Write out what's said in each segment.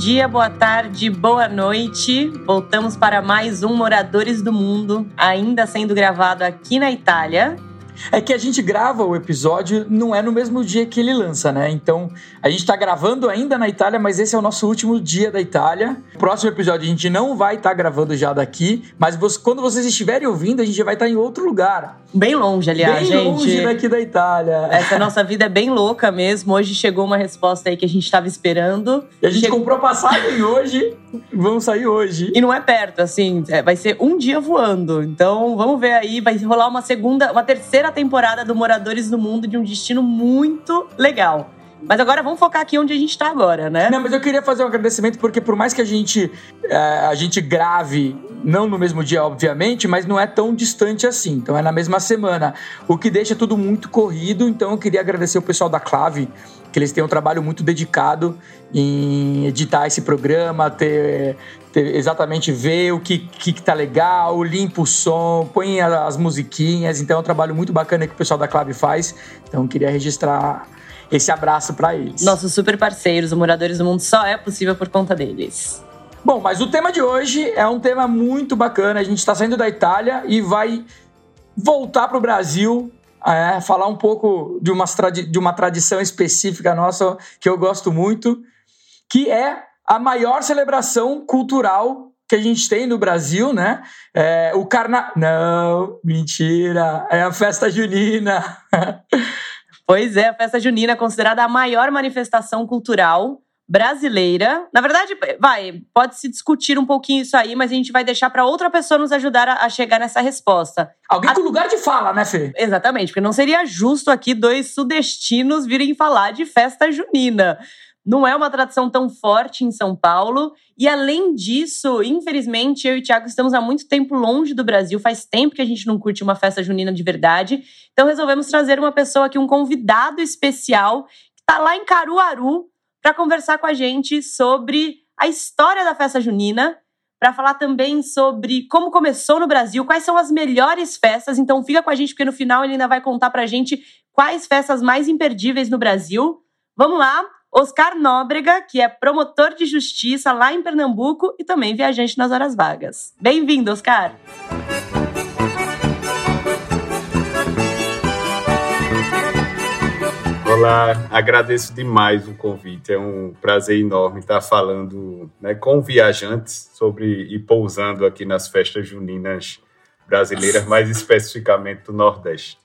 dia, boa tarde, boa noite. Voltamos para mais um Moradores do Mundo, ainda sendo gravado aqui na Itália é que a gente grava o episódio, não é no mesmo dia que ele lança, né? Então, a gente tá gravando ainda na Itália, mas esse é o nosso último dia da Itália. Próximo episódio a gente não vai estar tá gravando já daqui, mas você, quando vocês estiverem ouvindo, a gente vai estar tá em outro lugar. Bem longe, aliás, bem gente. Bem longe daqui da Itália. Essa nossa vida é bem louca mesmo. Hoje chegou uma resposta aí que a gente estava esperando. E a gente chegou... comprou passagem hoje, vamos sair hoje. E não é perto, assim, é, vai ser um dia voando. Então, vamos ver aí, vai rolar uma segunda, uma terceira temporada do Moradores do Mundo de um destino muito legal. Mas agora vamos focar aqui onde a gente está agora, né? Não, mas eu queria fazer um agradecimento porque por mais que a gente é, a gente grave não no mesmo dia, obviamente, mas não é tão distante assim. Então é na mesma semana, o que deixa tudo muito corrido. Então eu queria agradecer o pessoal da Clave que eles têm um trabalho muito dedicado em editar esse programa, ter, ter exatamente ver o que, que, que tá legal, limpa o som, põe as musiquinhas. Então é um trabalho muito bacana que o pessoal da Clave faz. Então queria registrar esse abraço para eles. Nossos super parceiros, os Moradores do Mundo, só é possível por conta deles. Bom, mas o tema de hoje é um tema muito bacana. A gente está saindo da Itália e vai voltar para o Brasil é, falar um pouco de uma, de uma tradição específica nossa que eu gosto muito, que é a maior celebração cultural que a gente tem no Brasil, né? É, o carna... Não, mentira, é a festa junina. pois é, a festa junina é considerada a maior manifestação cultural brasileira. Na verdade, vai, pode se discutir um pouquinho isso aí, mas a gente vai deixar para outra pessoa nos ajudar a, a, chegar nessa resposta. Alguém a... com lugar de fala, né, Fê? Exatamente, porque não seria justo aqui dois sudestinos virem falar de festa junina. Não é uma tradição tão forte em São Paulo. E além disso, infelizmente, eu e o Thiago estamos há muito tempo longe do Brasil. Faz tempo que a gente não curte uma festa junina de verdade. Então resolvemos trazer uma pessoa aqui, um convidado especial, que está lá em Caruaru, para conversar com a gente sobre a história da festa junina, para falar também sobre como começou no Brasil, quais são as melhores festas. Então fica com a gente porque no final ele ainda vai contar para a gente quais festas mais imperdíveis no Brasil. Vamos lá, Oscar Nóbrega, que é promotor de justiça lá em Pernambuco e também viajante nas horas vagas. Bem-vindo, Oscar. Olá, agradeço demais o convite. É um prazer enorme estar falando né, com viajantes sobre e pousando aqui nas festas juninas brasileiras, mais especificamente do Nordeste.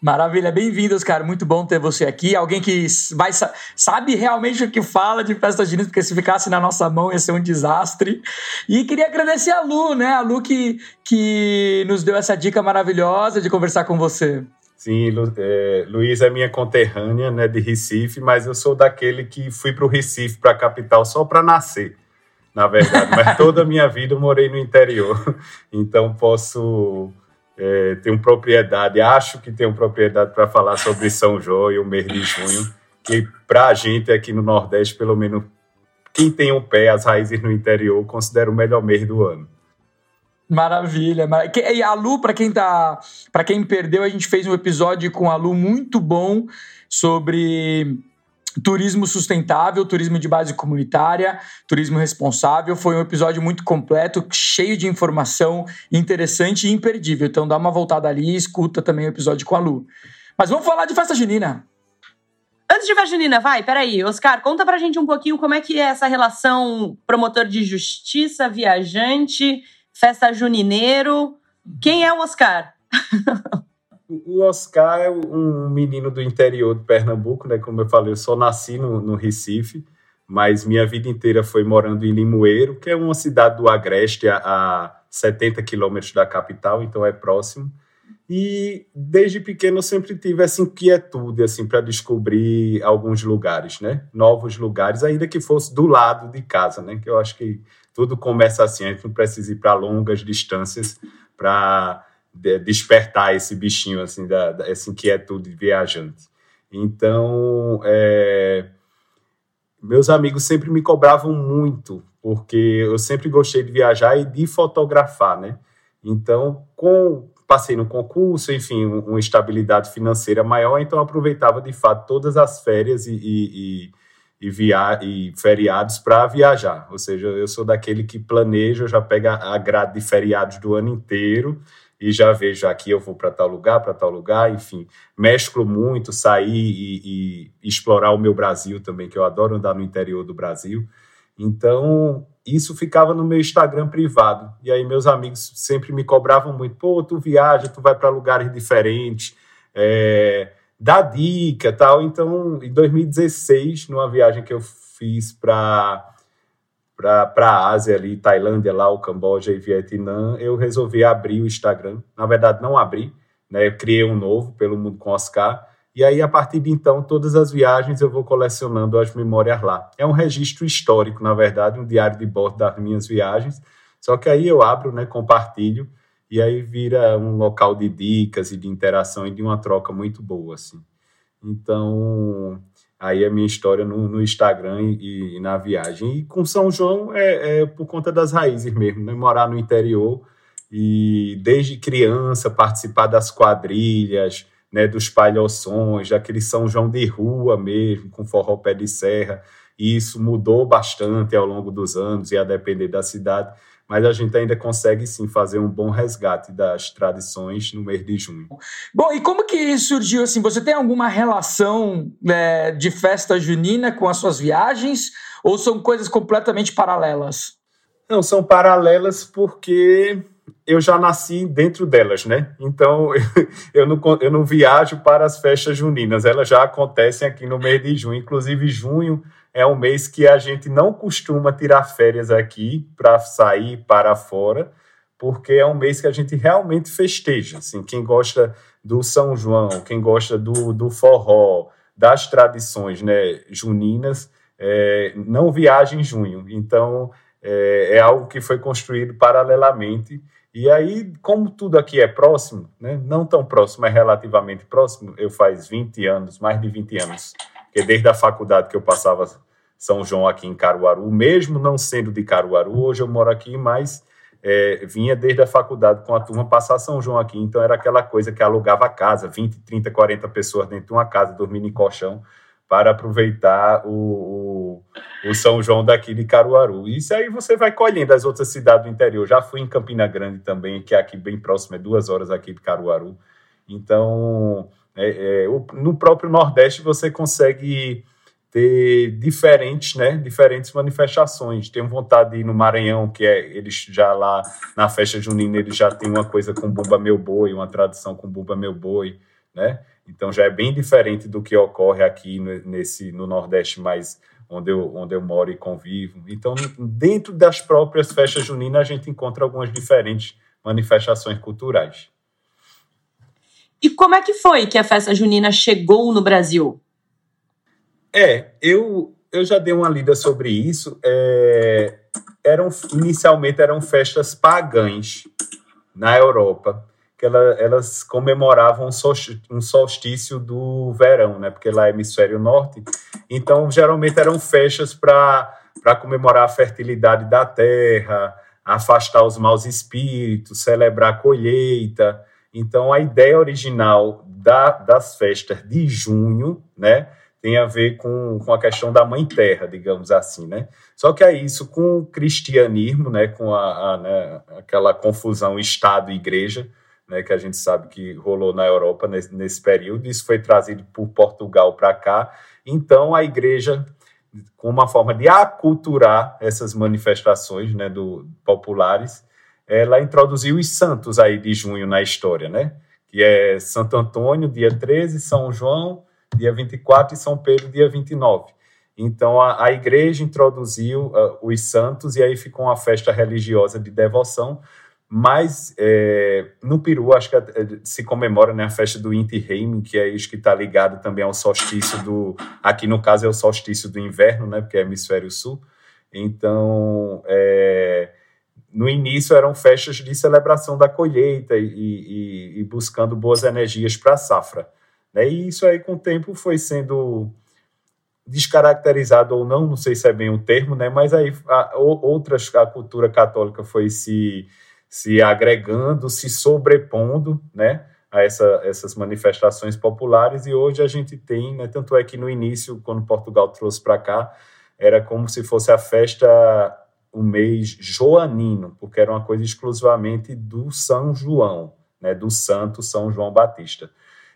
Maravilha, bem-vindos, cara. Muito bom ter você aqui. Alguém que vai, sabe realmente o que fala de festa junina, porque se ficasse na nossa mão ia ser um desastre. E queria agradecer a Lu, né? A Lu que, que nos deu essa dica maravilhosa de conversar com você. Sim, Lu, é, Luiz é minha conterrânea, né, de Recife, mas eu sou daquele que fui para o Recife, para a capital, só para nascer, na verdade. Mas toda a minha vida eu morei no interior, então posso é, uma propriedade, acho que tenho propriedade para falar sobre São João e o mês de junho, que para a gente aqui no Nordeste, pelo menos quem tem o um pé, as raízes no interior, considera o melhor mês do ano. Maravilha. E a Lu, para quem tá, para quem perdeu, a gente fez um episódio com a Lu muito bom sobre turismo sustentável, turismo de base comunitária, turismo responsável. Foi um episódio muito completo, cheio de informação interessante e imperdível. Então dá uma voltada ali e escuta também o episódio com a Lu. Mas vamos falar de festa junina. Antes de festa junina, vai, peraí. Oscar, conta pra gente um pouquinho como é que é essa relação promotor de justiça, viajante festa junineiro. Quem é o Oscar? o Oscar é um menino do interior de Pernambuco, né? Como eu falei, eu só nasci no, no Recife, mas minha vida inteira foi morando em Limoeiro, que é uma cidade do Agreste, a, a 70 quilômetros da capital, então é próximo. E desde pequeno eu sempre tive essa inquietude assim para descobrir alguns lugares, né? Novos lugares, ainda que fosse do lado de casa, né? Que eu acho que tudo começa assim, a gente não precisa ir para longas distâncias para despertar esse bichinho, assim, da, da, essa inquietude de viajante. Então, é, meus amigos sempre me cobravam muito, porque eu sempre gostei de viajar e de fotografar, né? Então, com passei no concurso, enfim, uma estabilidade financeira maior, então aproveitava de fato todas as férias e, e, e, via e feriados para viajar. Ou seja, eu sou daquele que planeja, já pega a grade de feriados do ano inteiro e já vejo aqui eu vou para tal lugar, para tal lugar, enfim, mesclo muito, sair e, e, explorar o meu Brasil também, que eu adoro andar no interior do Brasil. Então, isso ficava no meu Instagram privado. E aí meus amigos sempre me cobravam muito, pô, tu viaja, tu vai para lugares diferentes, é, dá dica tal. Então, em 2016, numa viagem que eu fiz para para a Ásia ali, Tailândia, lá, o Camboja e Vietnã, eu resolvi abrir o Instagram. Na verdade, não abri, né? Eu criei um novo pelo Mundo com Oscar. E aí, a partir de então, todas as viagens eu vou colecionando as memórias lá. É um registro histórico, na verdade, um diário de bordo das minhas viagens. Só que aí eu abro, né, compartilho, e aí vira um local de dicas e de interação e de uma troca muito boa, assim. Então, aí a minha história no, no Instagram e, e, na viagem. E com São João é, é, por conta das raízes mesmo, né? Morar no interior e desde criança participar das quadrilhas, né, dos palhoções, daquele São João de rua mesmo, com forró pé de serra. E isso mudou bastante ao longo dos anos e a depender da cidade mas a gente ainda consegue sim fazer um bom resgate das tradições no mês de junho. Bom, e como que surgiu assim? Você tem alguma relação é, de festa junina com as suas viagens ou são coisas completamente paralelas? Não, são paralelas porque eu já nasci dentro delas, né? Então eu não, eu não viajo para as festas juninas, elas já acontecem aqui no mês de junho, inclusive junho é um mês que a gente não costuma tirar férias aqui para sair para fora, porque é um mês que a gente realmente festeja. Assim, quem gosta do São João, quem gosta do, do forró, das tradições né, juninas, é, não viaja em junho. Então, é, é, algo que foi construído paralelamente. E aí, como tudo aqui é próximo, né, não tão próximo, mas relativamente próximo, eu faz 20 anos, mais de 20 anos, porque desde a faculdade que eu passava São João aqui em Caruaru, mesmo não sendo de Caruaru, hoje eu moro aqui, mas é, vinha desde a faculdade com a turma passar São João aqui, então era aquela coisa que alugava a casa, 20, 30, 40 pessoas dentro de uma casa, dormindo em colchão, para aproveitar o, o, o, São João daqui de Caruaru. Isso aí você vai colhendo as outras cidades do interior. Já fui em Campina Grande também, que é aqui bem próximo, é duas horas aqui de Caruaru. Então, é, é, no próprio Nordeste você consegue ter diferentes, né, diferentes manifestações. Tenho vontade de ir no Maranhão, que é eles já lá na festa junina eles já têm uma coisa com Bumba Meu Boi, uma tradição com Bumba Meu Boi, né? Então já é bem diferente do que ocorre aqui nesse no Nordeste mais onde eu, onde eu moro e convivo. Então, dentro das próprias festas juninas, a gente encontra algumas diferentes manifestações culturais. E como é que foi que a festa junina chegou no Brasil? É, eu, eu já dei uma lida sobre isso. É, eram inicialmente eram festas pagãs na Europa, que ela, elas comemoravam um solstício do verão, né? Porque lá é hemisfério norte. Então, geralmente eram festas para comemorar a fertilidade da terra, afastar os maus espíritos, celebrar a colheita. Então, a ideia original da, das festas de junho, né, tem a ver com, com a questão da mãe terra, digamos assim, né? Só que é isso com o cristianismo, né, com a, a né, aquela confusão Estado e Igreja, né, que a gente sabe que rolou na Europa nesse, nesse período, isso foi trazido por Portugal para cá. Então, a Igreja, com uma forma de aculturar essas manifestações né, do, populares, ela introduziu os santos aí de junho na história, né? Que é Santo Antônio, dia 13, São João, dia 24, e São Pedro, dia 29. Então, a, a igreja introduziu uh, os santos e aí ficou uma festa religiosa de devoção, mas é, no Peru, acho que é, se comemora né, a festa do Inti Raymi, que é isso que está ligado também ao solstício do. Aqui no caso é o solstício do inverno, né, porque é hemisfério sul. Então, é, no início eram festas de celebração da colheita e, e, e buscando boas energias para a safra. Né? E isso aí, com o tempo, foi sendo descaracterizado ou não, não sei se é bem o termo, né? mas aí a, outras, a cultura católica foi se, se agregando, se sobrepondo né? a essa, essas manifestações populares e hoje a gente tem, né, tanto é que no início, quando Portugal trouxe para cá, era como se fosse a festa, o mês joanino, porque era uma coisa exclusivamente do São João, né, do santo São João Batista.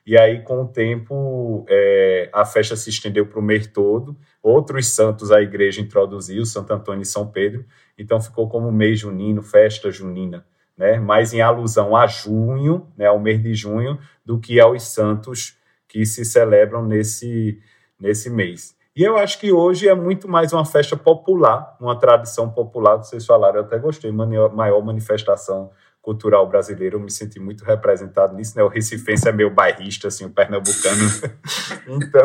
E aí, com o tempo, é, a festa se estendeu para o mês todo. Outros santos a igreja introduziu, Santo Antônio e São Pedro. Então, ficou como mês junino, festa junina, né? mais em alusão a junho, né, ao mês de junho, do que aos santos que se celebram nesse, nesse mês. E eu acho que hoje é muito mais uma festa popular, uma tradição popular, vocês falaram, eu até gostei, maior manifestação cultural brasileiro, eu me senti muito representado nisso, né? O recifense é meio bairrista, assim, o pernambucano. então,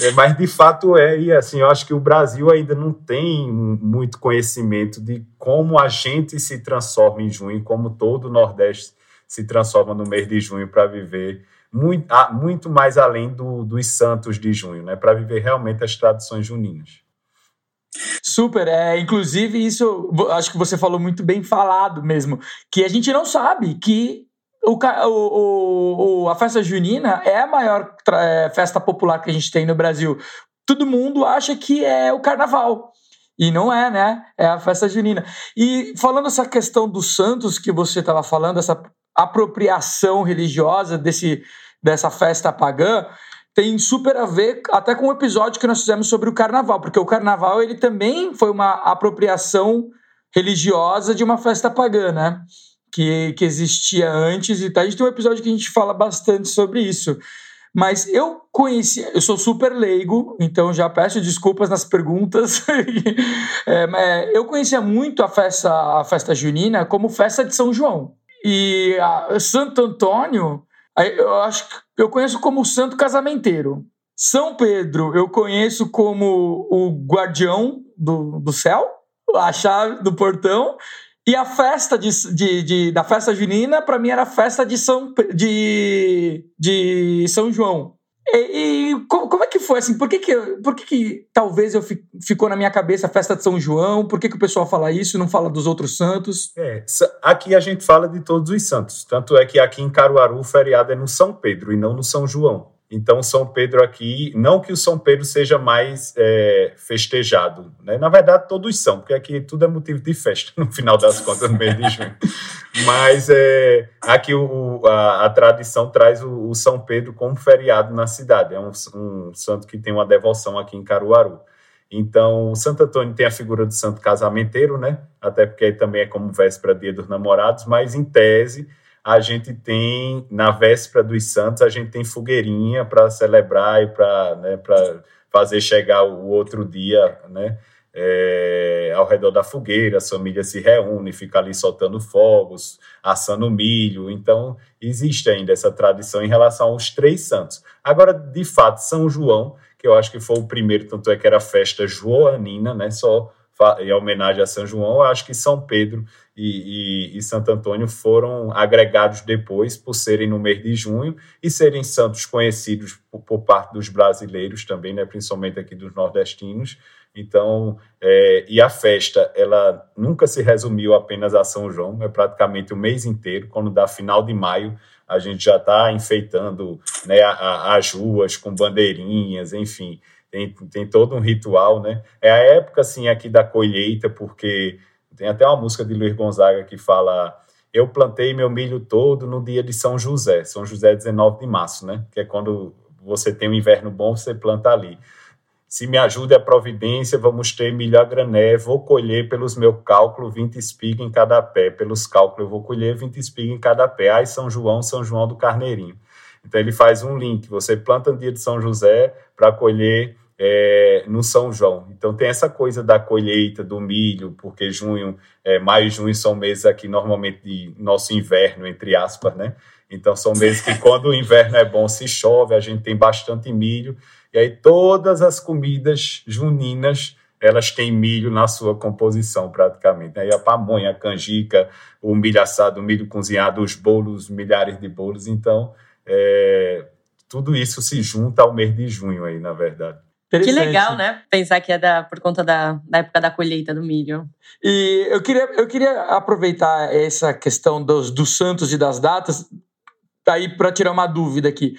é, mas de fato é, e assim, eu acho que o Brasil ainda não tem muito conhecimento de como a gente se transforma em junho, como todo o Nordeste se transforma no mês de junho para viver muito, muito mais além do, dos santos de junho, né? Para viver realmente as tradições juninas. Super, é, inclusive isso acho que você falou muito bem falado mesmo, que a gente não sabe que o, o, o a festa junina é a maior é, festa popular que a gente tem no Brasil. Todo mundo acha que é o carnaval. E não é, né? É a festa junina. E falando essa questão dos santos que você estava falando, essa apropriação religiosa desse, dessa festa pagã, tem super a ver até com o episódio que nós fizemos sobre o carnaval, porque o carnaval ele também foi uma apropriação religiosa de uma festa pagã, né? Que, que existia antes e tá. A gente tem um episódio que a gente fala bastante sobre isso. Mas eu conheci, eu sou super leigo, então já peço desculpas nas perguntas. é, eu conhecia muito a festa, a festa junina como festa de São João. E a Santo Antônio eu acho que eu conheço como o santo casamenteiro. São Pedro eu conheço como o guardião do, do céu, a chave do portão. E a festa de, de, de da festa junina, para mim, era a festa de São, de, de São João. E, e como, como, é que foi assim? Por que, que, por que, que talvez eu fi, ficou na minha cabeça a festa de São João? Por que, que o pessoal fala isso e não fala dos outros santos? É, aqui a gente fala de todos os santos. Tanto é que aqui em Caruaru o feriado é no São Pedro e não no São João. Então, São Pedro aqui, não que o São Pedro seja mais é, festejado, né? na verdade, todos são, porque aqui tudo é motivo de festa, no final das contas, no mês de junho. Mas é, aqui o, a, a, tradição traz o, o, São Pedro como feriado na cidade, é um, um santo que tem uma devoção aqui em Caruaru. Então, o Santo Antônio tem a figura do santo casamenteiro, né? Até porque também é como véspera dia dos namorados, mas em tese a gente tem, na véspera dos santos, a gente tem fogueirinha para celebrar e para né, fazer chegar o outro dia, né? É, ao redor da fogueira, as famílias se reúnem, fica ali soltando fogos, assando milho. Então, existe ainda essa tradição em relação aos três santos. Agora, de fato, São João, que eu acho que foi o primeiro, tanto é que era festa joanina, né? Só em homenagem a São João, eu acho que São Pedro e, e, e, Santo Antônio foram agregados depois por serem no mês de junho e serem santos conhecidos por, por parte dos brasileiros também, né, principalmente aqui dos nordestinos. Então, é, e a festa, ela nunca se resumiu apenas a São João, é praticamente o mês inteiro. Quando dá final de maio, a gente já está enfeitando né, a, a, as ruas com bandeirinhas, enfim tem, tem todo um ritual, né? É a época, assim, aqui da colheita, porque tem até uma música de Luiz Gonzaga que fala eu plantei meu milho todo no dia de São José. São José é 19 de março, né? Que é quando você tem um inverno bom, você planta ali. Se me ajuda a providência, vamos ter milho a grané. Vou colher pelos meus cálculos 20 espigas em cada pé. Pelos cálculos eu vou colher 20 espigas em cada pé. Ai, São João, São João do Carneirinho. Então ele faz um link. Você planta no dia de São José para colher é, no São João. Então tem essa coisa da colheita do milho, porque junho, é, maio e junho são meses aqui normalmente de nosso inverno, entre aspas, né? Então são meses que quando o inverno é bom se chove, a gente tem bastante milho, e aí todas as comidas juninas elas têm milho na sua composição praticamente. Aí a pamonha, a canjica, o milho assado, o milho cozinhado, os bolos, milhares de bolos. Então, é, tudo isso se junta ao mês de junho aí, na verdade. Que legal, né? Pensar que é da, por conta da, da época da colheita do milho. E eu queria, eu queria aproveitar essa questão dos, dos santos e das datas aí para tirar uma dúvida aqui.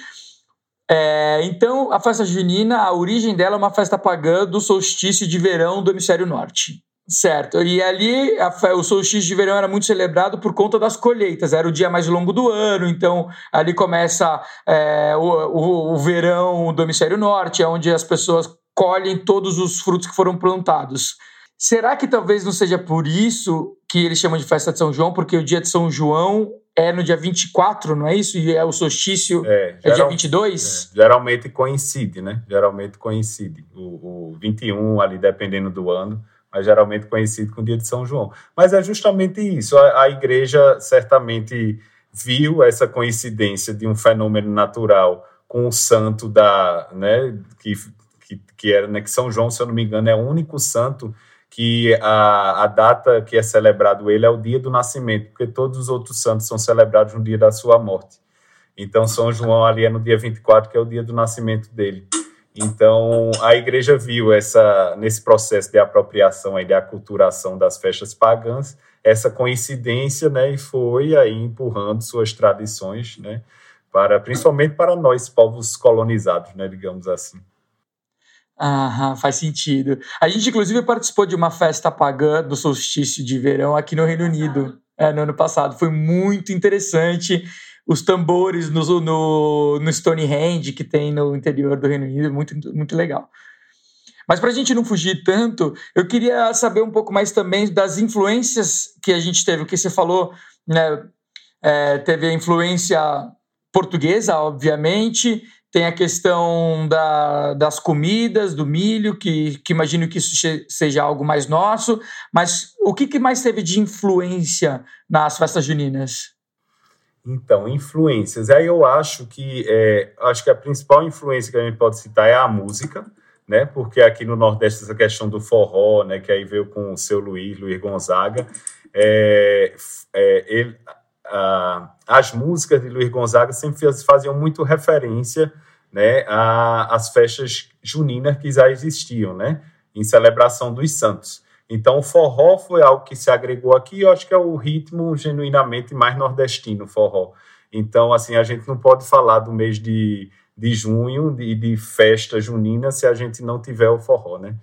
É, então, a festa junina, a origem dela é uma festa pagã do solstício de verão do hemisfério norte. Certo. E ali a, o solstício de verão era muito celebrado por conta das colheitas. Era o dia mais longo do ano, então ali começa é, o, o, o, verão do hemisfério norte, é onde as pessoas colhem todos os frutos que foram plantados. Será que talvez não seja por isso que eles chamam de festa de São João? Porque o dia de São João é no dia 24, não é isso? E é o solstício é, é dia 22? É, geralmente coincide, né? Geralmente coincide. O, o 21 ali, dependendo do ano geralmente conhecido com o dia de São João. Mas é justamente isso. A, a igreja certamente viu essa coincidência de um fenômeno natural com o santo da, né, que, que, que era, né, que São João, se eu não me engano, é o único santo que a, a data que é celebrado ele é o dia do nascimento, porque todos os outros santos são celebrados no dia da sua morte. Então, São João ali é no dia 24, que é o dia do nascimento dele. Então, a igreja viu essa nesse processo de apropriação e de aculturação das festas pagãs, essa coincidência, né, e foi aí empurrando suas tradições, né, para principalmente para nós povos colonizados, né, digamos assim. Ah, faz sentido. A gente, inclusive, participou de uma festa pagã do solstício de verão aqui no Reino Unido, é, no ano passado. Foi muito interessante os tambores no, no, no Stonehenge que tem no interior do Reino Unido, muito, muito legal. Mas para a gente não fugir tanto, eu queria saber um pouco mais também das influências que a gente teve. O que você falou, né? É, teve a influência portuguesa, obviamente, tem a questão da, das comidas, do milho, que, que imagino que isso seja algo mais nosso, mas o que, que mais teve de influência nas festas juninas? Então, influências. Aí eu acho que é, acho que a principal influência que a gente pode citar é a música, né? Porque aqui no Nordeste essa questão do forró, né? Que aí veio com o seu Luiz, Luiz Gonzaga, é, é, ele, a, as músicas de Luiz Gonzaga sempre faziam muito referência, né? Às festas juninas que já existiam, né? Em celebração dos santos. Então, o forró foi algo que se agregou aqui, e eu acho que é o ritmo genuinamente mais nordestino, forró. Então, assim, a gente não pode falar do mês de, de junho, de, de festa junina, se a gente não tiver o forró, né?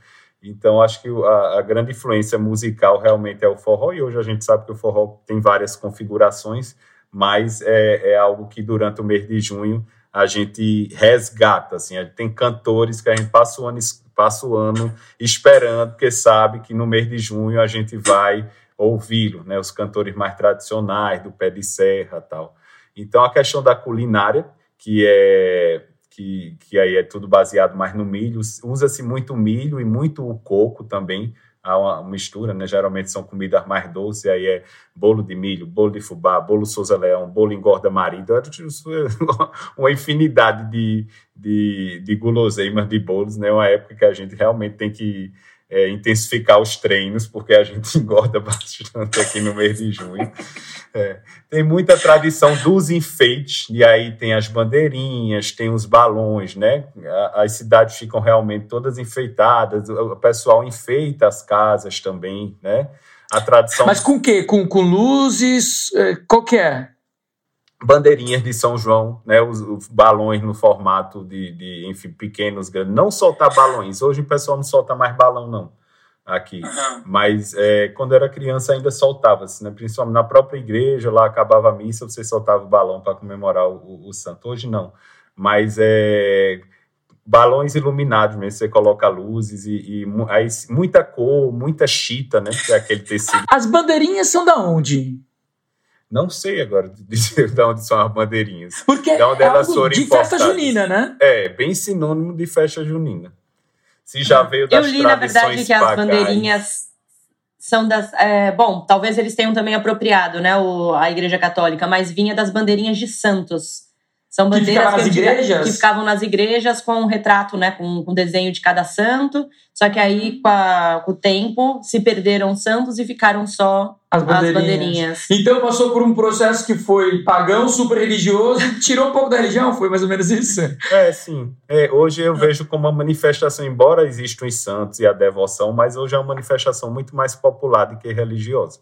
Então, acho que a, a, grande influência musical realmente é o forró, e hoje a gente sabe que o forró tem várias configurações, mas é, é algo que durante o mês de junho a gente resgata, assim, tem cantores que a gente passa o ano passa o ano esperando, porque sabe que no mês de junho a gente vai ouvi-lo, né? Os cantores mais tradicionais, do pé de serra tal. Então, a questão da culinária, que é que, que aí é tudo baseado mais no milho, usa-se muito milho e muito o coco também, há uma mistura, né? Geralmente são comidas mais doces, aí é bolo de milho, bolo de fubá, bolo Souza Leão, bolo engorda marido, é uma infinidade de, de, de guloseimas de bolos, né? Uma época que a gente realmente tem que é, intensificar os treinos, porque a gente engorda bastante aqui no mês de junho. É. Tem muita tradição dos enfeites, e aí tem as bandeirinhas, tem os balões, né? As cidades ficam realmente todas enfeitadas, o pessoal enfeita as casas também, né? A tradição. Mas com o quê? Com, com luzes? É, qual que é? Bandeirinhas de São João, né, os, os balões no formato de, de, enfim, pequenos, grandes. Não soltar balões. Hoje o pessoal não solta mais balão, não, aqui. Uhum. Mas é, quando era criança ainda soltava-se, né, principalmente na própria igreja, lá acabava a missa, você soltava o balão para comemorar o, o, o, santo. Hoje não. Mas é balões iluminados mesmo, você coloca luzes e, e aí, muita cor, muita chita, né, que é aquele tecido. As bandeirinhas são da onde? Não sei agora dizer de onde são as bandeirinhas. Porque de onde é elas foram de festa junina, né? É, bem sinônimo de festa junina. Se já veio das Eu li, na verdade, que as bandeirinhas são das. É, bom, talvez eles tenham também apropriado, né, o, a Igreja Católica, mas vinha das bandeirinhas de santos. São bandeiras que, que, que, ficavam nas igrejas com um retrato, né, com, com desenho de cada santo. Só que aí, com, a, com o tempo, se perderam santos e ficaram só as bandeirinhas. as bandeirinhas. Então passou por um processo que foi pagão, super religioso, tirou um pouco da religião, foi mais ou menos isso? É, sim. É, hoje eu vejo como uma manifestação, embora existam os santos e a devoção, mas hoje é uma manifestação muito mais popular do que religiosa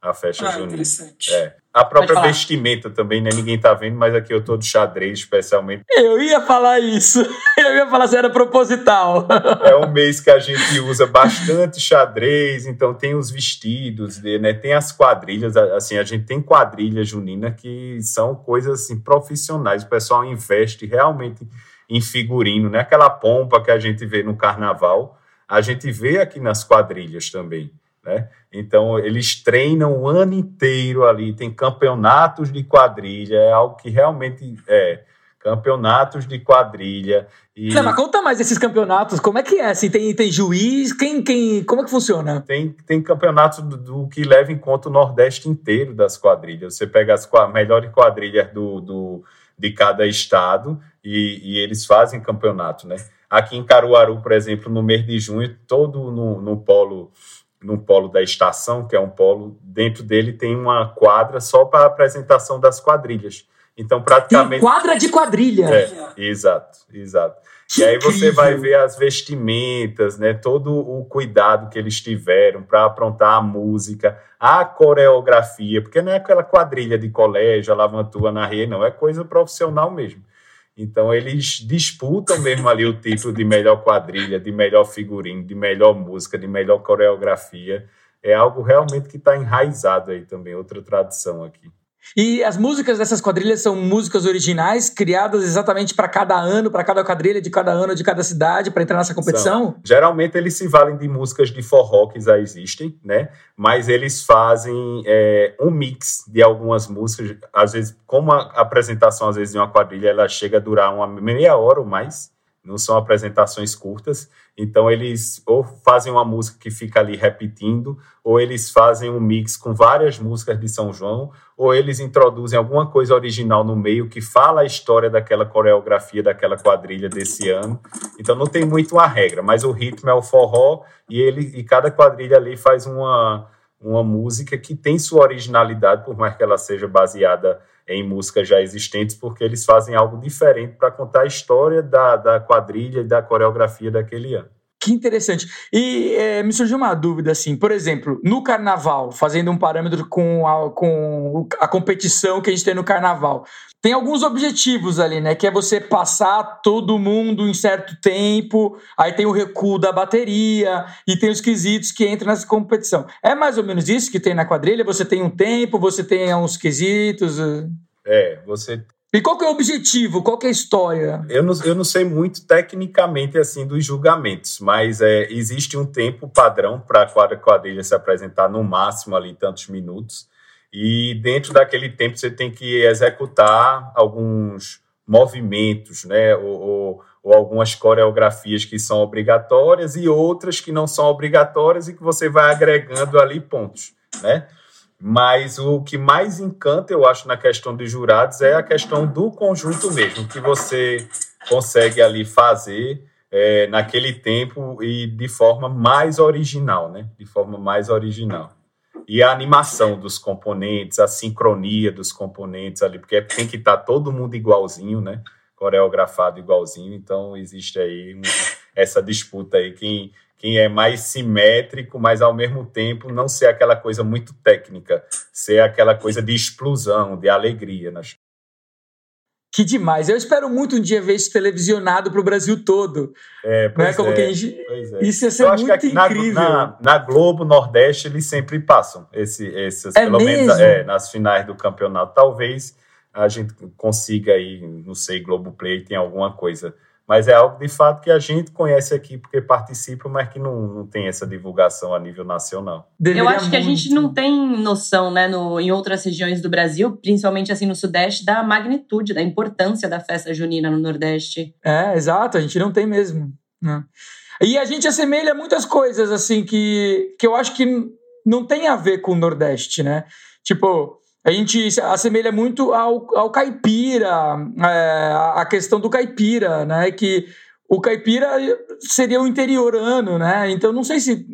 a festa ah, junina. É. a própria vestimenta também, né? Ninguém tá vendo, mas aqui eu tô de xadrez, especialmente. Eu ia falar isso. Eu ia falar se era proposital. É um mês que a gente usa bastante xadrez, então tem os vestidos, né? Tem as quadrilhas, assim, a gente tem quadrilha junina que são coisas assim profissionais. O pessoal investe realmente em figurino, né? Aquela pompa que a gente vê no carnaval, a gente vê aqui nas quadrilhas também. Né? Então, eles treinam o ano inteiro ali, tem campeonatos de quadrilha, é algo que realmente é. Campeonatos de quadrilha. E... Não, mas conta mais desses campeonatos, como é que é? Assim, tem, tem juiz? Quem, quem, como é que funciona? Tem, tem campeonatos do, do que leva em conta o Nordeste inteiro das quadrilhas. Você pega as melhores quadrilhas do, do, de cada estado e, e eles fazem campeonato, né? Aqui em Caruaru, por exemplo, no mês de junho, todo no, no polo no polo da estação, que é um polo, dentro dele tem uma quadra só para apresentação das quadrilhas. Então, praticamente. Tem quadra de quadrilha! É, exato, exato. Que e aí você vai ver as vestimentas, né? Todo o cuidado que eles tiveram para aprontar a música, a coreografia, porque não é aquela quadrilha de colégio, a lavantua na rede, não, é coisa profissional mesmo. Então eles disputam mesmo ali o título de melhor quadrilha, de melhor figurino, de melhor música, de melhor coreografia. É algo realmente que está enraizado aí também, outra tradição aqui. E as músicas dessas quadrilhas são músicas originais, criadas exatamente para cada ano, para cada quadrilha de cada ano, de cada cidade, para entrar nessa competição? São. Geralmente eles se valem de músicas de forró que já existem, né? Mas eles fazem é, um mix de algumas músicas. Às vezes, como a apresentação às vezes de uma quadrilha, ela chega a durar uma meia hora ou mais não são apresentações curtas, então eles ou fazem uma música que fica ali repetindo, ou eles fazem um mix com várias músicas de São João, ou eles introduzem alguma coisa original no meio que fala a história daquela coreografia, daquela quadrilha desse ano. Então não tem muito uma regra, mas o ritmo é o forró e ele e cada quadrilha ali faz uma uma música que tem sua originalidade, por mais que ela seja baseada em músicas já existentes, porque eles fazem algo diferente para contar a história da, da quadrilha e da coreografia daquele ano. Que interessante. E é, me surgiu uma dúvida, assim, por exemplo, no carnaval, fazendo um parâmetro com a, com a competição que a gente tem no carnaval, tem alguns objetivos ali, né? Que é você passar todo mundo em certo tempo, aí tem o recuo da bateria e tem os quesitos que entram nessa competição. É mais ou menos isso que tem na quadrilha? Você tem um tempo, você tem uns quesitos? É, você e qual que é o objetivo? Qual que é a história? Eu não, eu não sei muito tecnicamente assim dos julgamentos, mas é, existe um tempo padrão para a quadrilha se apresentar no máximo ali tantos minutos. E dentro daquele tempo você tem que executar alguns movimentos, né? Ou, ou, ou algumas coreografias que são obrigatórias e outras que não são obrigatórias e que você vai agregando ali pontos, né? Mas o que mais encanta, eu acho, na questão de jurados é a questão do conjunto mesmo, que você consegue ali fazer é, naquele tempo e de forma mais original, né? De forma mais original. E a animação dos componentes, a sincronia dos componentes ali, porque tem que estar tá todo mundo igualzinho, né? Coreografado igualzinho, então existe aí essa disputa aí. Quem, quem é mais simétrico, mas ao mesmo tempo não ser aquela coisa muito técnica, ser aquela coisa de explosão, de alegria. Né? Que demais. Eu espero muito um dia ver isso televisionado para o Brasil todo. É, pois, Como é, gente... é. Isso ia ser Eu muito incrível. Na, na, na, Globo Nordeste eles sempre passam esse, esses, é pelo mesmo? menos é, nas finais do campeonato. Talvez a gente consiga aí, não sei, Globo Play tem alguma coisa mas é algo de fato que a gente conhece aqui porque participa, mas que não, não tem essa divulgação a nível nacional. Deveria Eu acho muito. que a gente não tem noção, né, no, em outras regiões do Brasil, principalmente assim no Sudeste, da magnitude, da importância da festa junina no Nordeste. É, exato, a gente não tem mesmo. Né? E a gente assemelha muitas coisas, assim, que, que eu acho que não tem a ver com o Nordeste, né? Tipo, a gente se assemelha muito ao, ao caipira, é, a questão do caipira, né? Que o caipira seria o interiorano, né? Então não sei se.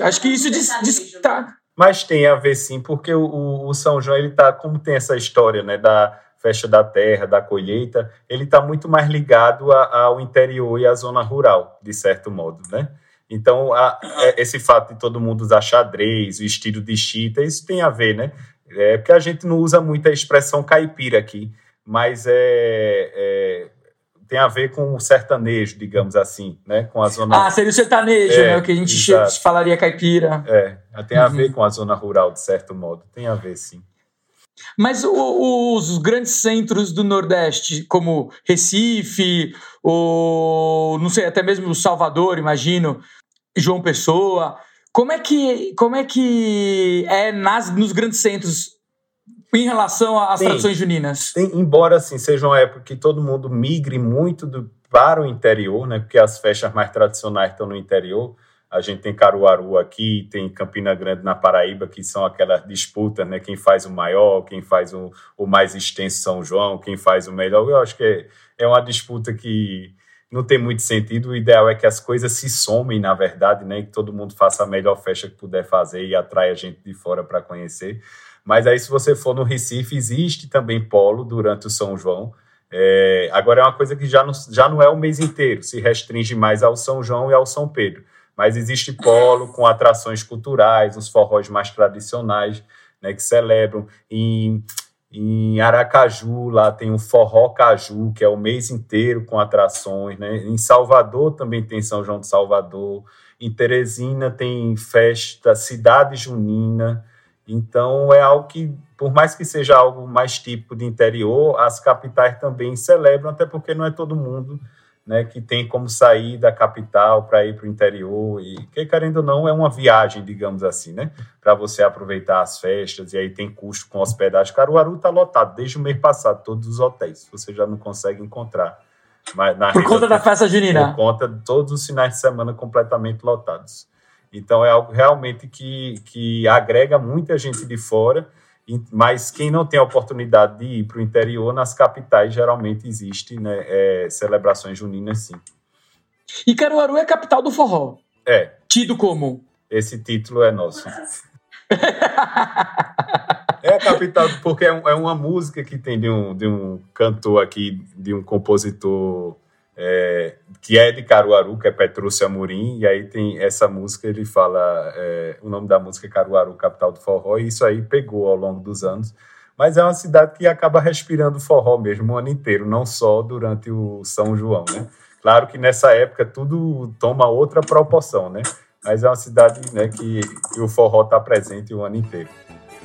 Acho que isso destaca. Mas tem a ver sim, porque o, o São João, ele tá, como tem essa história, né, da festa da terra, da colheita, ele está muito mais ligado a, ao interior e à zona rural, de certo modo, né? Então, a, esse fato de todo mundo usar xadrez, o estilo de chita, isso tem a ver, né? É porque a gente não usa muito a expressão caipira aqui, mas é, é tem a ver com o sertanejo, digamos assim, né? Com a zona. Ah, seria o sertanejo, é, né? O que a gente exato. falaria caipira. É, tem a uhum. ver com a zona rural, de certo modo. Tem a ver, sim. Mas o, os grandes centros do Nordeste, como Recife, ou não sei, até mesmo Salvador, imagino, João Pessoa, como é que, como é, que é nas, nos grandes centros em relação às tem, tradições juninas? Tem, embora assim seja uma época que todo mundo migre muito do, para o interior, né? Porque as festas mais tradicionais estão no interior. A gente tem Caruaru aqui, tem Campina Grande na Paraíba, que são aquelas disputas, né? Quem faz o maior, quem faz o, o mais extenso São João, quem faz o melhor. Eu acho que é, é uma disputa que não tem muito sentido. O ideal é que as coisas se somem, na verdade, né? Que todo mundo faça a melhor festa que puder fazer e atrai a gente de fora para conhecer. Mas aí, se você for no Recife, existe também polo durante o São João. É, agora é uma coisa que já não, já não é o mês inteiro, se restringe mais ao São João e ao São Pedro. Mas existe polo com atrações culturais, os forróis mais tradicionais, né, que celebram. Em, em Aracaju, lá tem o Forró Caju, que é o mês inteiro com atrações. Né? Em Salvador também tem São João de Salvador. Em Teresina tem festa Cidade Junina. Então, é algo que, por mais que seja algo mais típico de interior, as capitais também celebram, até porque não é todo mundo né, que tem como sair da capital para ir para o interior, e que, querendo ou não, é uma viagem, digamos assim, né, para você aproveitar as festas, e aí tem custo com hospedagem. Caruaru está lotado desde o mês passado, todos os hotéis, você já não consegue encontrar. Mas por conta da festa junina? Por conta de todos os finais de semana completamente lotados. Então é algo realmente que, que agrega muita gente de fora, mas quem não tem a oportunidade de ir para o interior, nas capitais geralmente existe né, é, celebrações juninas sim. E Caruaru é capital do forró. É. Tido como? Esse título é nosso. é a capital, porque é, é, uma música que tem de um, de um cantor aqui, de um compositor é, que é de Caruaru, que é Petrúcio Amorim, e aí tem essa música, ele fala, é, o nome da música é Caruaru, capital do forró, e isso aí pegou ao longo dos anos. Mas é uma cidade que acaba respirando forró mesmo o ano inteiro, não só durante o São João, né? Claro que nessa época tudo toma outra proporção, né? Mas é uma cidade né, que, que o forró está presente o ano inteiro.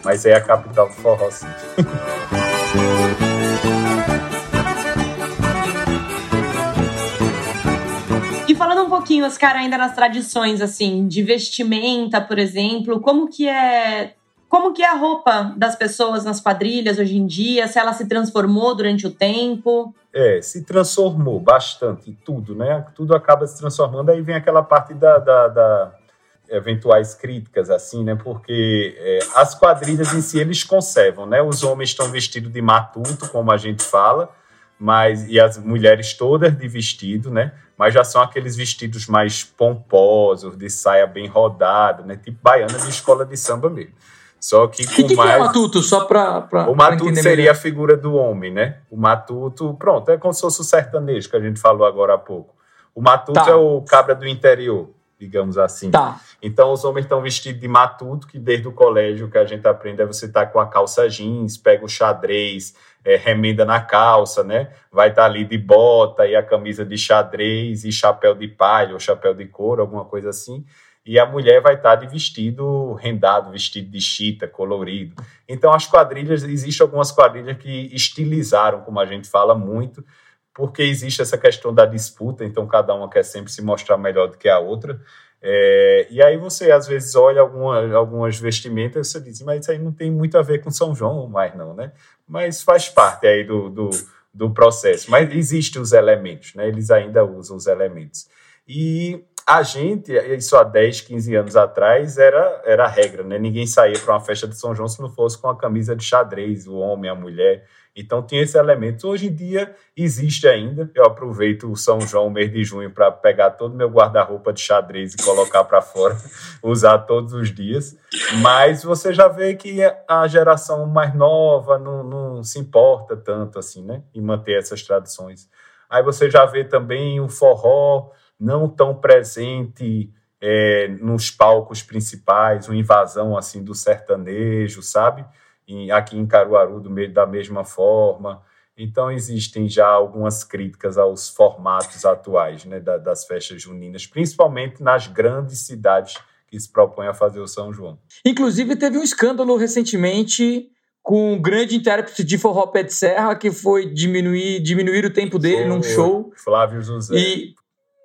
Mas é a capital do forró, sim. pouquinho, Oscar, ainda nas tradições, assim, de vestimenta, por exemplo, como que é como que é a roupa das pessoas nas quadrilhas hoje em dia? Se ela se transformou durante o tempo? É, se transformou bastante, tudo, né? Tudo acaba se transformando. Aí vem aquela parte da, da, da eventuais críticas, assim, né? Porque é, as quadrilhas em si eles conservam, né? Os homens estão vestidos de matuto, como a gente fala, mas e as mulheres todas de vestido, né? Mas já são aqueles vestidos mais pomposos, de saia bem rodada, né? Tipo baiana de escola de samba mesmo. Só que com que mais. Que é o matuto, só para. O matuto seria melhor. a figura do homem, né? O matuto, pronto, é como se fosse o sertanejo que a gente falou agora há pouco. O matuto tá. é o cabra do interior, digamos assim. Tá. Então os homens estão vestidos de matuto, que desde o colégio que a gente aprende é você estar tá com a calça jeans, pega o xadrez, é, remenda na calça, né? Vai estar tá ali de bota e a camisa de xadrez e chapéu de palha ou chapéu de couro, alguma coisa assim. E a mulher vai estar tá de vestido rendado, vestido de chita, colorido. Então, as quadrilhas, existem algumas quadrilhas que estilizaram, como a gente fala muito, porque existe essa questão da disputa, então cada uma quer sempre se mostrar melhor do que a outra. É, e aí você às vezes olha alguma, algumas vestimentas e você diz, mas isso aí não tem muito a ver com São João mais não, né? Mas faz parte aí do, do, do processo. Mas existem os elementos, né? Eles ainda usam os elementos. E a gente, isso há 10, 15 anos atrás, era, era a regra, né? Ninguém saía para uma festa de São João se não fosse com a camisa de xadrez, o homem, a mulher. Então tinha esse elemento. Hoje em dia existe ainda. Eu aproveito o São João, mês de junho, para pegar todo o meu guarda-roupa de xadrez e colocar para fora, usar todos os dias. Mas você já vê que a geração mais nova não, não se importa tanto assim, né? Em manter essas tradições. Aí você já vê também o forró não tão presente é, nos palcos principais, uma invasão assim do sertanejo, sabe? em, aqui em Caruaru do, da mesma forma. Então, existem já algumas críticas aos formatos atuais né, das festas juninas, principalmente nas grandes cidades que se propõem a fazer o São João. Inclusive, teve um escândalo recentemente com um grande intérprete de forró pé de serra que foi diminuir, diminuir o tempo dele num show. Flávio José. E,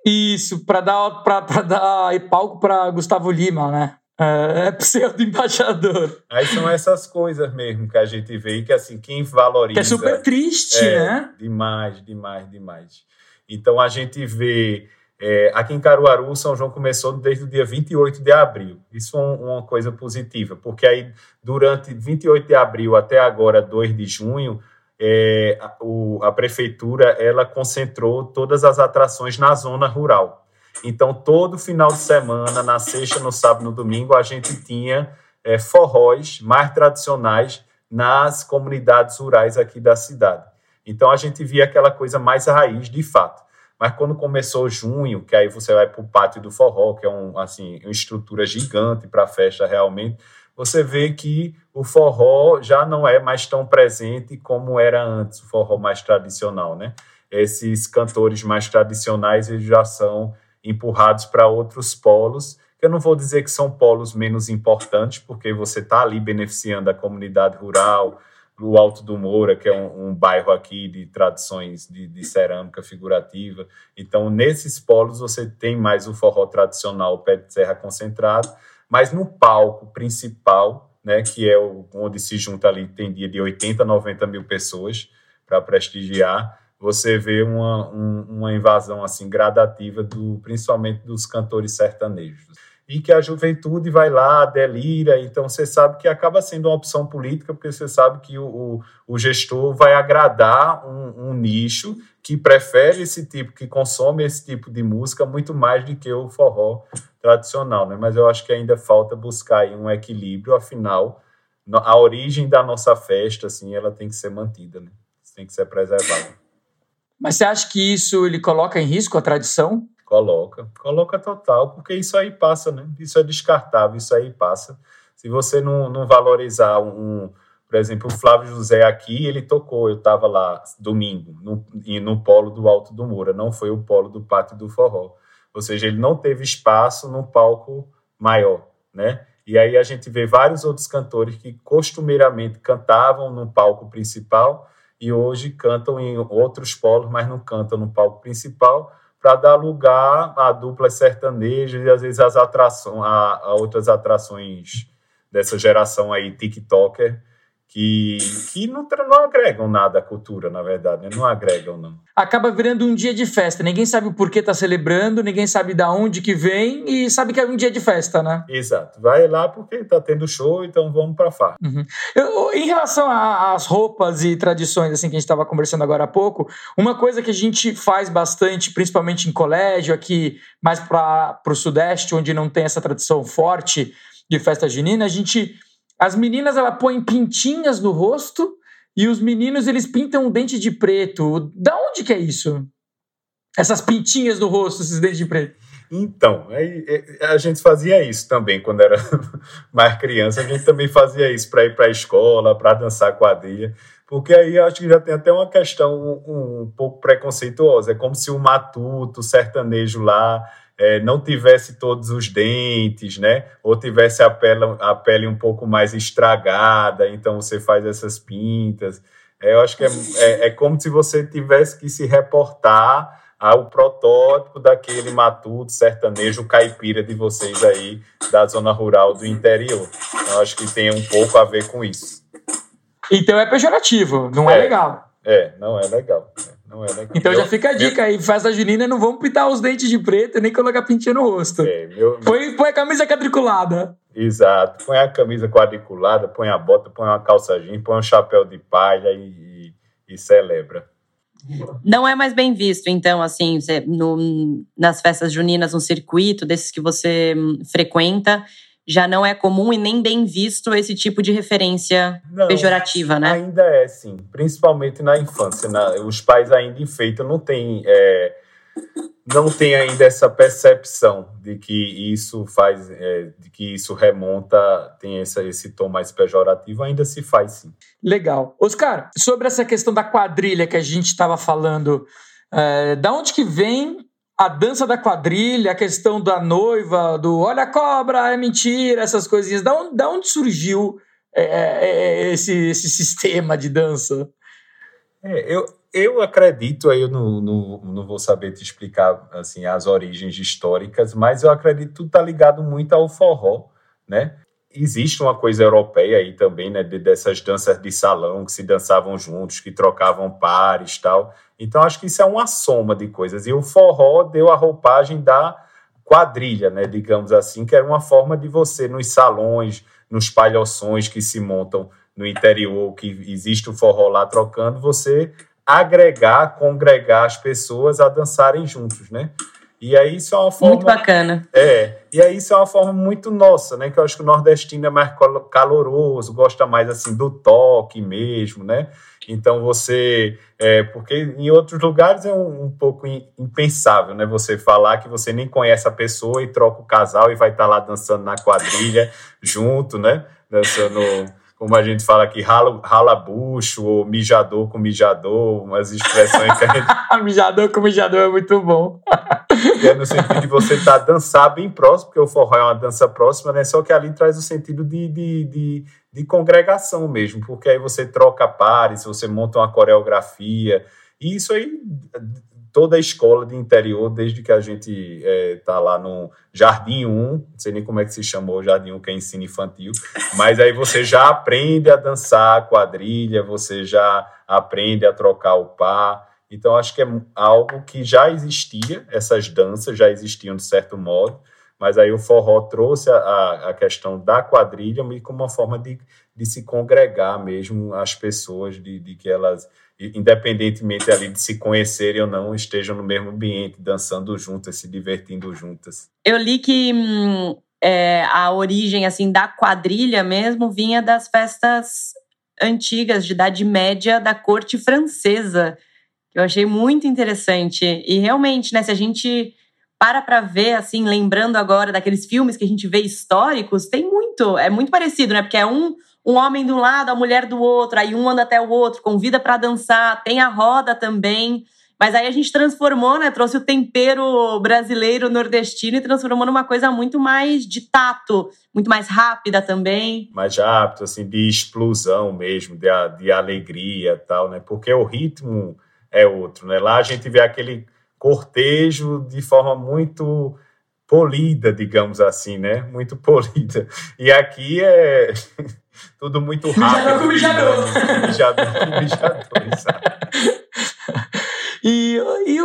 isso, para dar, dar palco para Gustavo Lima, né? É, é pseudo-embaixador. Aí são essas coisas mesmo que a gente vê que, assim, quem valoriza... Que é super triste, é, né? Demais, demais, demais. Então, a gente vê... É, aqui em Caruaru, São João começou desde o dia 28 de abril. Isso é uma coisa positiva, porque aí, durante 28 de abril até agora, 2 de junho, é, a, o, a prefeitura ela concentrou todas as atrações na zona rural. Então, todo final de semana, na sexta, no sábado, no domingo, a gente tinha é, forróis mais tradicionais nas comunidades rurais aqui da cidade. Então, a gente via aquela coisa mais raiz, de fato. Mas quando começou junho, que aí você vai para o pátio do forró, que é um, assim, uma estrutura gigante para a festa realmente, você vê que o forró já não é mais tão presente como era antes, o forró mais tradicional, né? Esses cantores mais tradicionais eles já são empurrados para outros polos. Eu não vou dizer que são polos menos importantes, porque você está ali beneficiando a comunidade rural, o Alto do Moura, que é um, um bairro aqui de tradições de, de, cerâmica figurativa. Então, nesses polos, você tem mais o forró tradicional, o pé de serra concentrado, mas no palco principal, né, que é o, onde se junta ali, tem dia de 80, 90 mil pessoas para prestigiar, você vê uma, um, uma invasão assim gradativa, do, principalmente dos cantores sertanejos. E que a juventude vai lá, delira, então você sabe que acaba sendo uma opção política, porque você sabe que o, o, o gestor vai agradar um, um, nicho que prefere esse tipo, que consome esse tipo de música muito mais do que o forró tradicional. Né? Mas eu acho que ainda falta buscar um equilíbrio, afinal, a origem da nossa festa, assim, ela tem que ser mantida, né? tem que ser preservada. Mas você acha que isso ele coloca em risco a tradição? Coloca, coloca total, porque isso aí passa, né? Isso é descartável, isso aí passa. Se você não, não valorizar um, por exemplo, o Flávio José aqui, ele tocou, eu estava lá domingo, no, no polo do Alto do Moura, não foi o polo do Pátio do Forró. Ou seja, ele não teve espaço no palco maior, né? E aí a gente vê vários outros cantores que costumeiramente cantavam no palco principal e hoje cantam em outros polos, mas não cantam no palco principal, para dar lugar a duplas sertanejas e às vezes as atrações, a, a outras atrações dessa geração aí, TikToker, que, que não, não agregam nada à cultura, na verdade, né? não agregam, não. Acaba virando um dia de festa, ninguém sabe o porquê tá celebrando, ninguém sabe da onde que vem e sabe que é um dia de festa, né? Exato, vai lá porque tá tendo show, então vamos pra farra. Uhum. Eu, em relação às roupas e tradições, assim, que a gente estava conversando agora há pouco, uma coisa que a gente faz bastante, principalmente em colégio, aqui mais para o sudeste, onde não tem essa tradição forte de festa junina, a gente as meninas ela põem pintinhas no rosto e os meninos eles pintam um dente de preto. Da onde que é isso? Essas pintinhas no rosto, esses dentes de preto. Então, a gente fazia isso também quando era mais criança. A gente também fazia isso para ir para a escola, para dançar quadrilha. Porque aí acho que já tem até uma questão um, um pouco preconceituosa. É como se o matuto, o sertanejo lá, é, não tivesse todos os dentes, né? Ou tivesse a pele, a pele um pouco mais estragada, então você faz essas pintas. É, eu acho que é, é, é, como se você tivesse que se reportar ao protótipo daquele matuto sertanejo caipira de vocês aí da zona rural do interior. Eu acho que tem um pouco a ver com isso. Então é pejorativo, não é, é legal. É, não é legal. Não é legal. Então meu, já fica a dica meu... aí, festa junina, não vamos pintar os dentes de preto nem colocar pintinha no rosto. É, meu, põe, põe a camisa quadriculada. Exato, põe a camisa quadriculada, põe a bota, põe uma calça jeans, põe um chapéu de palha e, e, e celebra. Não é mais bem visto, então, assim, no, nas festas juninas, um circuito desses que você hum, frequenta, já não é comum e nem bem visto esse tipo de referência não, pejorativa, né? Ainda é, sim. Principalmente na infância. Na, os pais ainda enfeitam, não tem. É, não tem ainda essa percepção de que isso faz, é, de que isso remonta, tem essa, esse tom mais pejorativo, ainda se faz sim. Legal. Oscar, sobre essa questão da quadrilha que a gente estava falando, é, da onde que vem a dança da quadrilha, a questão da noiva, do olha a cobra, é mentira, essas coisinhas, da onde, da onde surgiu é, é, é esse, esse sistema de dança? É, eu, eu acredito, aí eu não, não, não vou saber te explicar assim as origens históricas, mas eu acredito que está ligado muito ao forró, né? Existe uma coisa europeia aí também, né, de, dessas danças de salão que se dançavam juntos, que trocavam pares tal. Então acho que isso é uma soma de coisas. E o forró deu a roupagem da quadrilha, né, digamos assim, que era uma forma de você nos salões, nos palhoções que se montam no interior, que existe o forró lá trocando, você agregar, congregar as pessoas a dançarem juntos, né? E aí isso é uma forma muito bacana. É, e aí isso é uma forma muito nossa, né? Que eu acho que o nordestino é mais caloroso, gosta mais assim do toque mesmo, né? Então você, é, porque em outros lugares é um, um, pouco impensável, né? Você falar que você nem conhece a pessoa e troca o casal e vai estar tá lá dançando na quadrilha junto, né? Dançando como a gente fala aqui, rala, rala bucho, ou mijador com mijador, umas expressões que a gente. mijador com mijador é muito bom. é no sentido de você estar tá dançar bem próximo, porque o forró é uma dança próxima, né? Só que ali traz o sentido de, de, de, de congregação mesmo, porque aí você troca pares, você monta uma coreografia. E isso aí toda a escola de interior, desde que a gente está é, lá no Jardim 1, não sei nem como é que se chamou, Jardim 1, que é ensino infantil, mas aí você já aprende a dançar quadrilha, você já aprende a trocar o par. Então, acho que é algo que já existia, essas danças já existiam de certo modo, mas aí o forró trouxe a, a questão da quadrilha como uma forma de, de se congregar mesmo as pessoas, de, de que elas independentemente ali de se conhecerem ou não, estejam no mesmo ambiente, dançando juntas, se divertindo juntas. Eu li que hum, é, a origem assim da quadrilha mesmo vinha das festas antigas de idade média da corte francesa. Eu achei muito interessante e realmente, né, se a gente para para ver assim, lembrando agora daqueles filmes que a gente vê históricos, tem muito, é muito parecido, né? Porque é um um homem de um lado, a mulher do outro, aí um anda até o outro, convida para dançar, tem a roda também. Mas aí a gente transformou, né? Trouxe o tempero brasileiro nordestino e transformou numa coisa muito mais de tato, muito mais rápida também. Mais rápido, assim, de explosão mesmo, de, de alegria tal, né? Porque o ritmo é outro, né? Lá a gente vê aquele cortejo de forma muito polida, digamos assim, né? Muito polida. E aqui é tudo muito rápido. Mijador com mijador. Mijador com mijador, E, e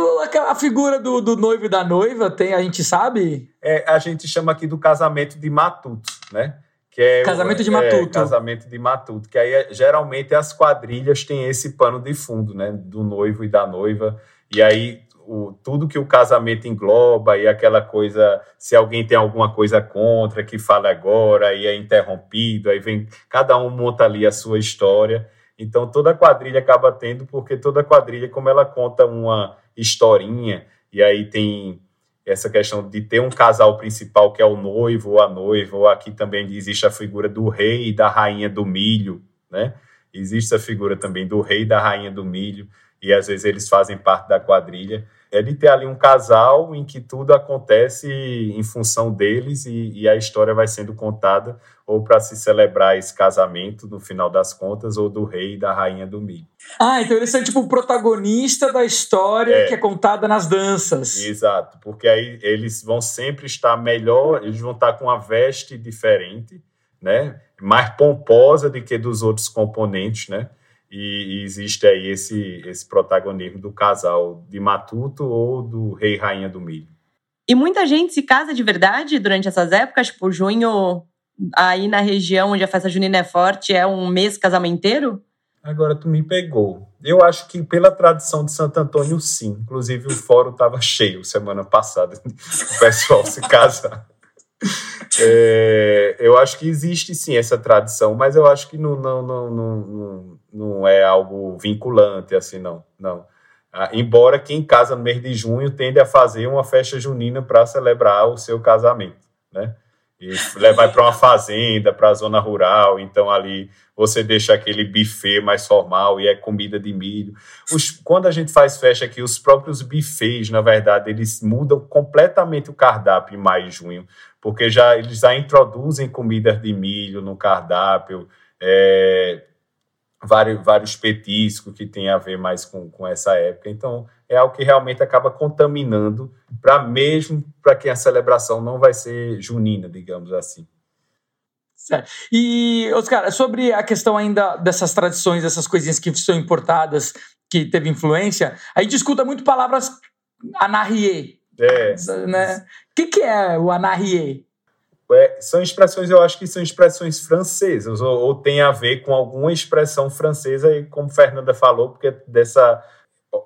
a figura do, do noivo e da noiva, tem, a gente sabe? É, a gente chama aqui do casamento de matuto, né? Que é casamento de é, matuto. É, casamento de matuto, que aí geralmente as quadrilhas têm esse pano de fundo, né? Do noivo e da noiva. E aí o, tudo que o casamento engloba e aquela coisa, se alguém tem alguma coisa contra, que fala agora, aí é interrompido, aí vem, cada um monta ali a sua história. Então toda quadrilha acaba tendo, porque toda quadrilha, como ela conta uma historinha, e aí tem essa questão de ter um casal principal que é o noivo ou a noiva, ou aqui também existe a figura do rei e da rainha do milho, né? Existe a figura também do rei e da rainha do milho e às vezes eles fazem parte da quadrilha, é de ter ali um casal em que tudo acontece em função deles e, e a história vai sendo contada ou para se celebrar esse casamento no final das contas ou do rei e da rainha do milho. Ah, então eles são tipo o protagonista da história é. que é contada nas danças. Exato, porque aí eles vão sempre estar melhor, eles vão estar com uma veste diferente, né? Mais pomposa do que dos outros componentes, né? E, existe aí esse, esse protagonismo do casal de matuto ou do rei e rainha do milho. E muita gente se casa de verdade durante essas épocas, tipo junho, aí na região onde a festa junina é forte, é um mês casamenteiro? Agora tu me pegou. Eu acho que pela tradição de Santo Antônio, sim. Inclusive o fórum estava cheio semana passada, o pessoal se casar. É, eu acho que existe sim essa tradição, mas eu acho que não, não, não, não, não é algo vinculante, assim, não. não. Ah, embora quem casa no mês de junho tende a fazer uma festa junina para celebrar o seu casamento, né? E levar para uma fazenda, para a zona rural, então ali você deixa aquele buffet mais formal e é comida de milho. Os, quando a gente faz festa aqui, os próprios buffets, na verdade, eles mudam completamente o cardápio em maio e junho, porque já eles já introduzem comidas de milho no cardápio, é, vários, vários petiscos que tem a ver mais com, com essa época. Então, é algo que realmente acaba contaminando, para mesmo para quem a celebração não vai ser junina, digamos assim. Certo. E, Oscar, sobre a questão ainda dessas tradições, dessas coisinhas que são importadas, que teve influência, a gente escuta muito palavras anarrie. É. Né? O que, que é o anarrie? é, são expressões, eu acho que são expressões francesas, ou, ou tem a ver com alguma expressão francesa, e como Fernanda falou, porque dessa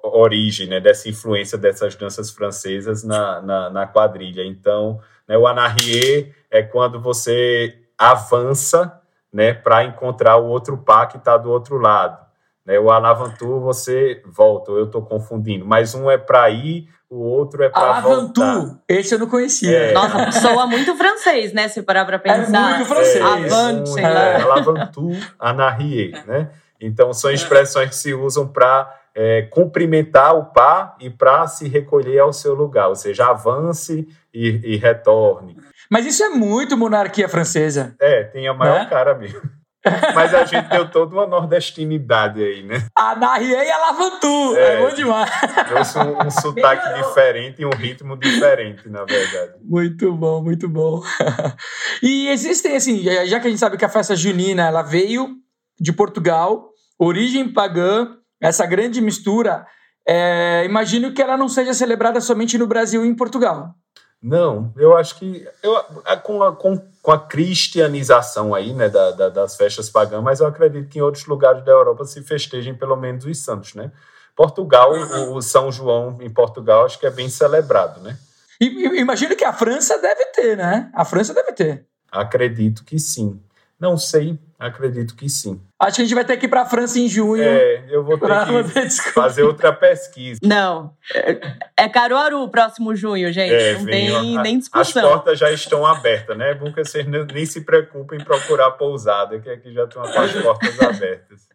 origem, né, dessa influência dessas danças francesas na, na, na quadrilha. Então, né, o anarrier é quando você avança né, para encontrar o outro par que está do outro lado. Né, o alavantur você volta, eu estou confundindo, mas um é para ir o outro é para voltar. Esse eu não conhecia. É. Nossa, soa muito francês, né? Se parar para é pensar. É muito francês. É, Avante, um, é, Lavantu, anarrier, né? Então, são expressões que se usam para é, cumprimentar o par e para se recolher ao seu lugar, ou seja, avance e, e, retorne. Mas isso é muito monarquia francesa. É, tem a maior né? cara mesmo. Mas a gente deu toda uma nordestinidade aí, né? A Narrie e a Lavantu. É, é bom demais. Trouxe um, um sotaque diferente e um ritmo diferente, na verdade. Muito bom, muito bom. E existem, assim, já que a gente sabe que a festa junina ela veio de Portugal, origem pagã, essa grande mistura, é, imagino que ela não seja celebrada somente no Brasil e em Portugal. Não, eu acho que eu, com, a, com, com a cristianização aí, né, da, da, das festas pagãs, mas eu acredito que em outros lugares da Europa se festejem pelo menos os santos, né? Portugal, o, o São João em Portugal, acho que é bem celebrado, né? E, imagino que a França deve ter, né? A França deve ter. Acredito que sim. Não sei, acredito que sim. Acho que a gente vai ter que ir para a França em junho. É, eu vou ter que fazer outra pesquisa. Não, é Caruaru o próximo junho, gente. É, Não tem a, nem discussão. As portas já estão abertas, né? É bom que vocês nem se preocupem em procurar pousada, que aqui já estão as portas abertas.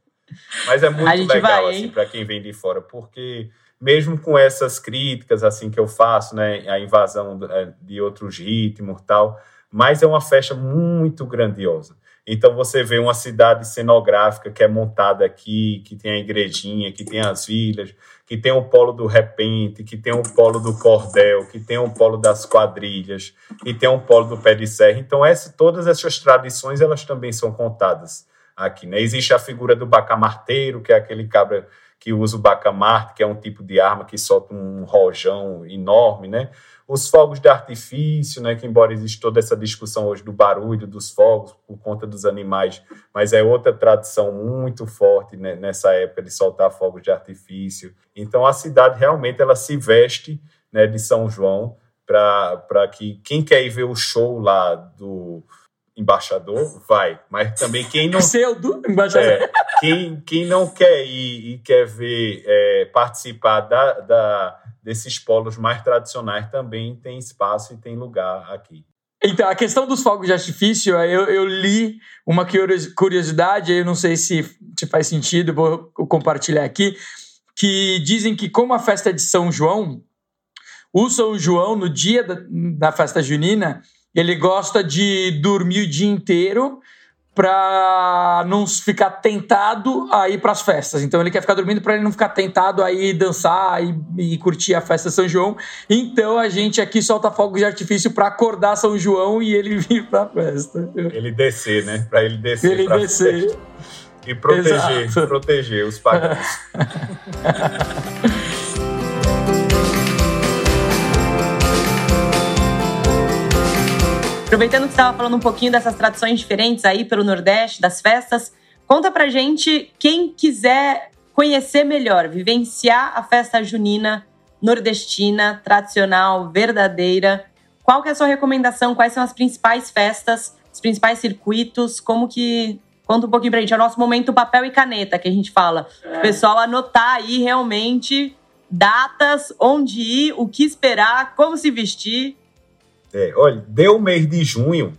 Mas é muito legal, vai, assim, para quem vem de fora, porque mesmo com essas críticas, assim, que eu faço, né? A invasão é, de outros ritmos tal, mas é uma festa muito grandiosa. Então você vê uma cidade cenográfica que é montada aqui, que tem a igrejinha, que tem as vilas, que tem o polo do repente, que tem o polo do cordel, que tem o polo das quadrilhas, que tem o polo do pé de serra. Então essa, todas essas tradições elas também são contadas aqui. Né? Existe a figura do bacamarteiro, que é aquele cabra que usa o bacamarte, que é um tipo de arma que solta um rojão enorme, né? os fogos de artifício, né, que embora exista toda essa discussão hoje do barulho dos fogos por conta dos animais, mas é outra tradição muito forte né, nessa época de soltar fogos de artifício. Então a cidade realmente ela se veste né, de São João para que quem quer ir ver o show lá do embaixador vai, mas também quem não Pseudo embaixador. É, quem, quem não quer ir e quer ver é, participar da, da desses polos mais tradicionais também tem espaço e tem lugar aqui. Então, a questão dos fogos de artifício, eu, eu li uma curiosidade, eu não sei se, se faz sentido, vou compartilhar aqui, que dizem que como a festa é de São João, o São João, no dia da, da festa junina, ele gosta de dormir o dia inteiro para não ficar tentado a ir para as festas. Então ele quer ficar dormindo para ele não ficar tentado a ir dançar e, e, curtir a festa São João. Então a gente aqui solta fogos de artifício para acordar São João e ele vir para a festa. Ele descer, né? Para ele descer. Ele descer. Festa. E proteger, Exato. proteger os pagãos. Aproveitando que você estava falando um pouquinho dessas tradições diferentes aí pelo Nordeste, das festas, conta pra gente quem quiser conhecer melhor, vivenciar a festa junina nordestina, tradicional, verdadeira. Qual que é a sua recomendação? Quais são as principais festas, os principais circuitos? Como que Conta um pouquinho pra gente. É o nosso momento papel e caneta que a gente fala. O pessoal anotar aí realmente datas, onde ir, o que esperar, como se vestir. É, olha, deu o mês de junho,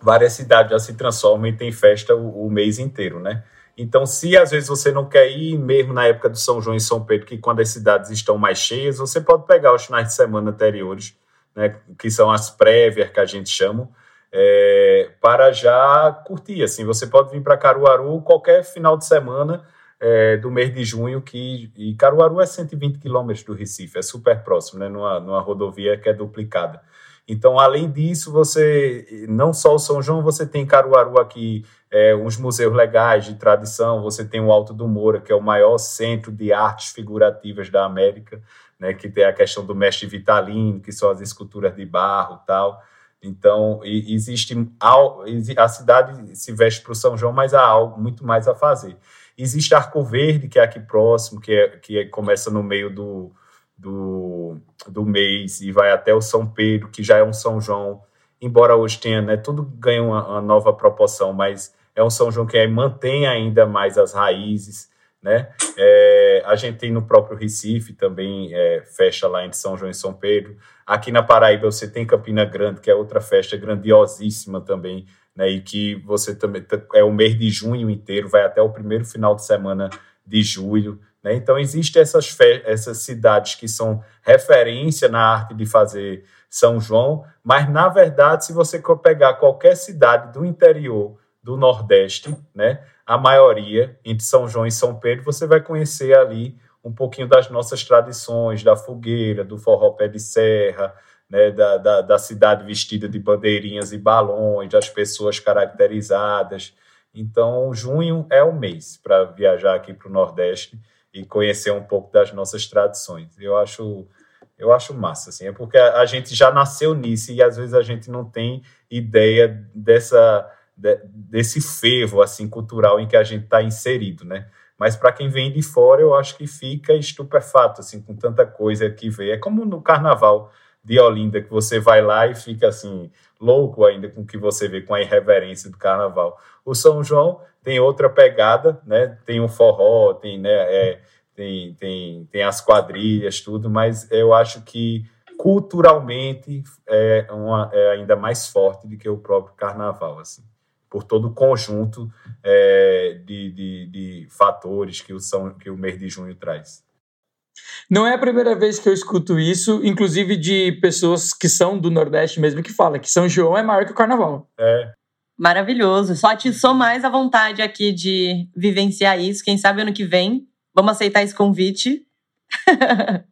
várias cidades já se transformam e tem festa o, o, mês inteiro, né? Então, se às vezes você não quer ir mesmo na época do São João e São Pedro, que quando as cidades estão mais cheias, você pode pegar os finais de semana anteriores, né, que são as prévias que a gente chama, é, para já curtir. Assim, você pode vir para Caruaru qualquer final de semana é, do mês de junho, que e Caruaru é 120 quilômetros do Recife, é super próximo, né, numa, numa rodovia que é duplicada. Então, além disso, você não só o São João, você tem Caruaru aqui, é, uns museus legais de tradição, você tem o Alto do Moura, que é o maior centro de artes figurativas da América, né, que tem a questão do mestre Vitalino, que são as esculturas de barro tal. Então, existe a cidade se veste para o São João, mas há algo muito mais a fazer. Existe Arco Verde, que é aqui próximo, que, é, que é, começa no meio do, do, do mês e vai até o São Pedro, que já é um São João, embora hoje tenha, né, tudo ganha uma, uma nova proporção, mas é um São João que mantém ainda mais as raízes, né? É, a gente tem no próprio Recife também é, festa lá entre São João e São Pedro. Aqui na Paraíba você tem Campina Grande, que é outra festa grandiosíssima também, né? E que você também é o mês de junho inteiro, vai até o primeiro final de semana de julho. Né? Então, existem essas, essas cidades que são referência na arte de fazer São João, mas, na verdade, se você pegar qualquer cidade do interior do Nordeste, né, a maioria, entre São João e São Pedro, você vai conhecer ali um pouquinho das nossas tradições, da fogueira, do forró pé de serra, né, da, da, da cidade vestida de bandeirinhas e balões, das pessoas caracterizadas. Então, junho é o mês para viajar aqui para o Nordeste e conhecer um pouco das nossas tradições. Eu acho eu acho massa, assim, é porque a, gente já nasceu nisso e às vezes a gente não tem ideia dessa de, desse fervo assim cultural em que a gente está inserido, né? Mas para quem vem de fora, eu acho que fica estupefato assim com tanta coisa que vê. É como no Carnaval de Olinda que você vai lá e fica assim louco ainda com o que você vê com a irreverência do Carnaval. O São João tem outra pegada, né? Tem o forró, tem, né? É, tem, tem, tem as quadrilhas, tudo, mas eu acho que culturalmente é, uma, é ainda mais forte do que o próprio carnaval, assim, por todo o conjunto é, de, de, de, fatores que o, São, que o mês de junho traz. Não é a primeira vez que eu escuto isso, inclusive de pessoas que são do Nordeste mesmo, que falam que São João é maior que o Carnaval. É, Maravilhoso. Só atiçou mais a vontade aqui de vivenciar isso. Quem sabe ano que vem. Vamos aceitar esse convite.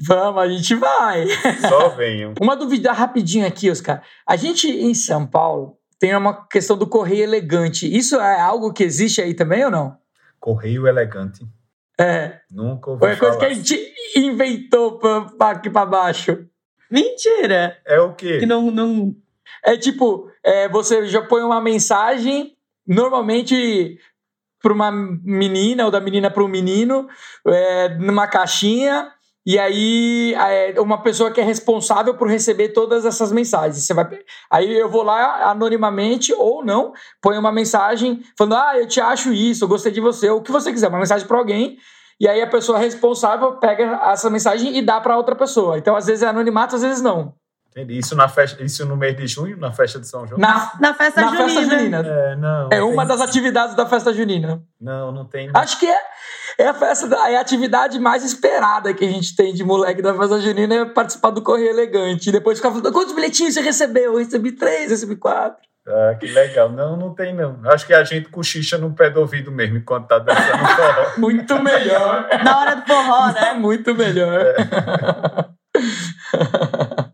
Vamos, a gente vai. Só venham. Uma dúvida rapidinho aqui, Oscar. A gente em São Paulo tem uma questão do correio elegante. Isso é algo que existe aí também ou não? Correio elegante. É. Nunca ouvi Foi a coisa que a gente inventou pra, aqui para baixo. Mentira! É o quê? Que não, não, é tipo, é, você já põe uma mensagem, normalmente para uma menina ou da menina para um menino, é, numa caixinha, e aí é, uma pessoa que é responsável por receber todas essas mensagens. Você vai, aí eu vou lá anonimamente ou não, põe uma mensagem falando: ah, eu te acho isso, eu gostei de você, o que você quiser, uma mensagem para alguém. E aí a pessoa responsável pega essa mensagem e dá para outra pessoa. Então às vezes é anonimato, às vezes não. Entendi. Isso, na festa, isso no mês de junho, na festa de São João? Na, na festa na junina. Festa junina. É, não, é uma das atividades da festa junina. Não, não tem. Acho que é, é a festa, é a atividade mais esperada que a gente tem de moleque da festa junina é participar do Correio Elegante. E depois ficar falando, quantos bilhetinhos você recebeu? Eu recebi três, recebi quatro. Ah, que legal. Não, não tem não. Acho que a gente cochicha no pé do ouvido mesmo enquanto tá dançando forró. Muito melhor. Na hora do forró, né? Muito melhor. É.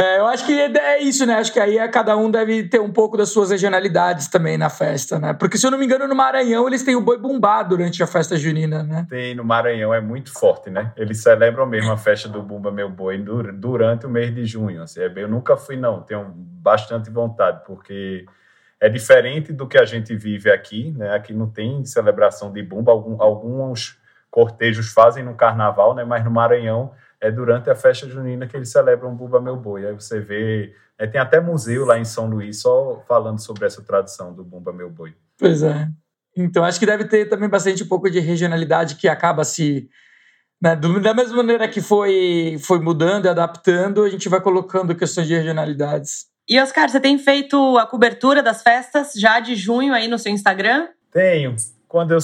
É, eu acho que é isso, né? Acho que aí é, cada um deve ter um pouco das suas regionalidades também na festa, né? Porque, se eu não me engano, no Maranhão eles têm o boi bumbá durante a festa junina, né? Tem, no Maranhão é muito forte, né? Eles celebram mesmo a festa do Bumba Meu Boi durante o mês de junho. Assim, é eu nunca fui, não. Tenho bastante vontade, porque é diferente do que a gente vive aqui, né? Aqui não tem celebração de Bumba. Alguns cortejos fazem no carnaval, né? Mas no Maranhão é durante a festa junina que eles celebram Buba Meu Boi. Aí você vê, é, tem até museu lá em São Luís só falando sobre essa tradição do Bumba Meu Boi. Pois é. Então acho que deve ter também bastante um pouco de regionalidade que acaba se Né? Da mesma maneira que foi, foi mudando e adaptando, a gente vai colocando questões de regionalidades. E Oscar, você tem feito a cobertura das festas já de junho aí no seu Instagram? Tenho. Quando eu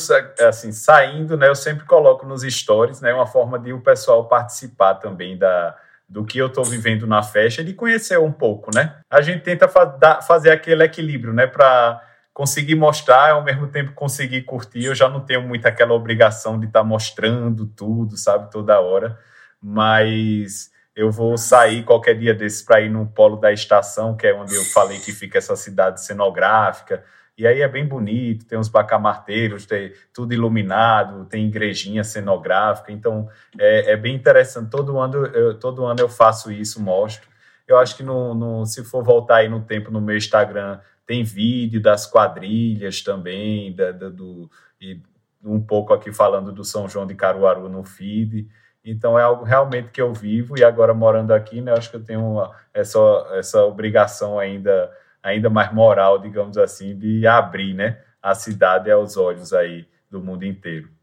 assim saindo, né, eu sempre coloco nos stories, né, uma forma de o pessoal participar também da do que eu estou vivendo na festa e de conhecer um pouco, né? A gente tenta fa fazer aquele equilíbrio, né, para conseguir mostrar, ao mesmo tempo conseguir curtir. Eu já não tenho muito aquela obrigação de estar tá mostrando tudo, sabe, toda hora. Mas eu vou sair qualquer dia desses para ir no polo da estação, que é onde eu falei que fica essa cidade cenográfica. E aí é bem bonito, tem uns bacamarteiros, tem tudo iluminado, tem igrejinha cenográfica. Então é, é bem interessante. Todo ano, eu, todo ano eu faço isso, mostro. Eu acho que no, no, se for voltar aí no tempo no meu Instagram, tem vídeo das quadrilhas também, da, da, do, e um pouco aqui falando do São João de Caruaru no feed. Então é algo realmente que eu vivo e agora morando aqui, né, acho que eu tenho uma, essa, essa obrigação ainda, ainda mais moral, digamos assim, de abrir né, a cidade aos olhos aí do mundo inteiro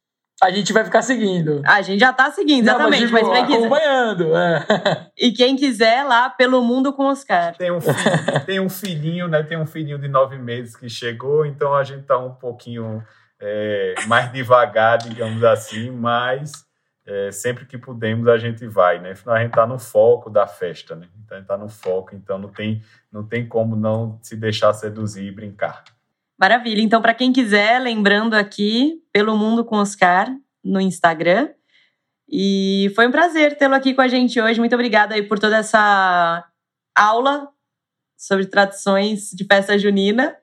a gente vai ficar seguindo. A gente já tá seguindo, exatamente. Não, mas, tipo, mas quem acompanhando. É. E quem quiser lá pelo mundo com Oscar. Tem um, filho, tem um filhinho, né? Tem um filhinho de nove meses que chegou, então a gente tá um pouquinho é, mais devagar, digamos assim, mas é, sempre que podemos a gente vai, né? Afinal, a gente tá no foco da festa, né? Então a gente tá no foco, então não tem, não tem como não se deixar seduzir e brincar. Maravilha. Então, para quem quiser, lembrando aqui, pelo Mundo com Oscar no Instagram. E foi um prazer tê-lo aqui com a gente hoje. Muito obrigada aí por toda essa aula sobre tradições de festa junina.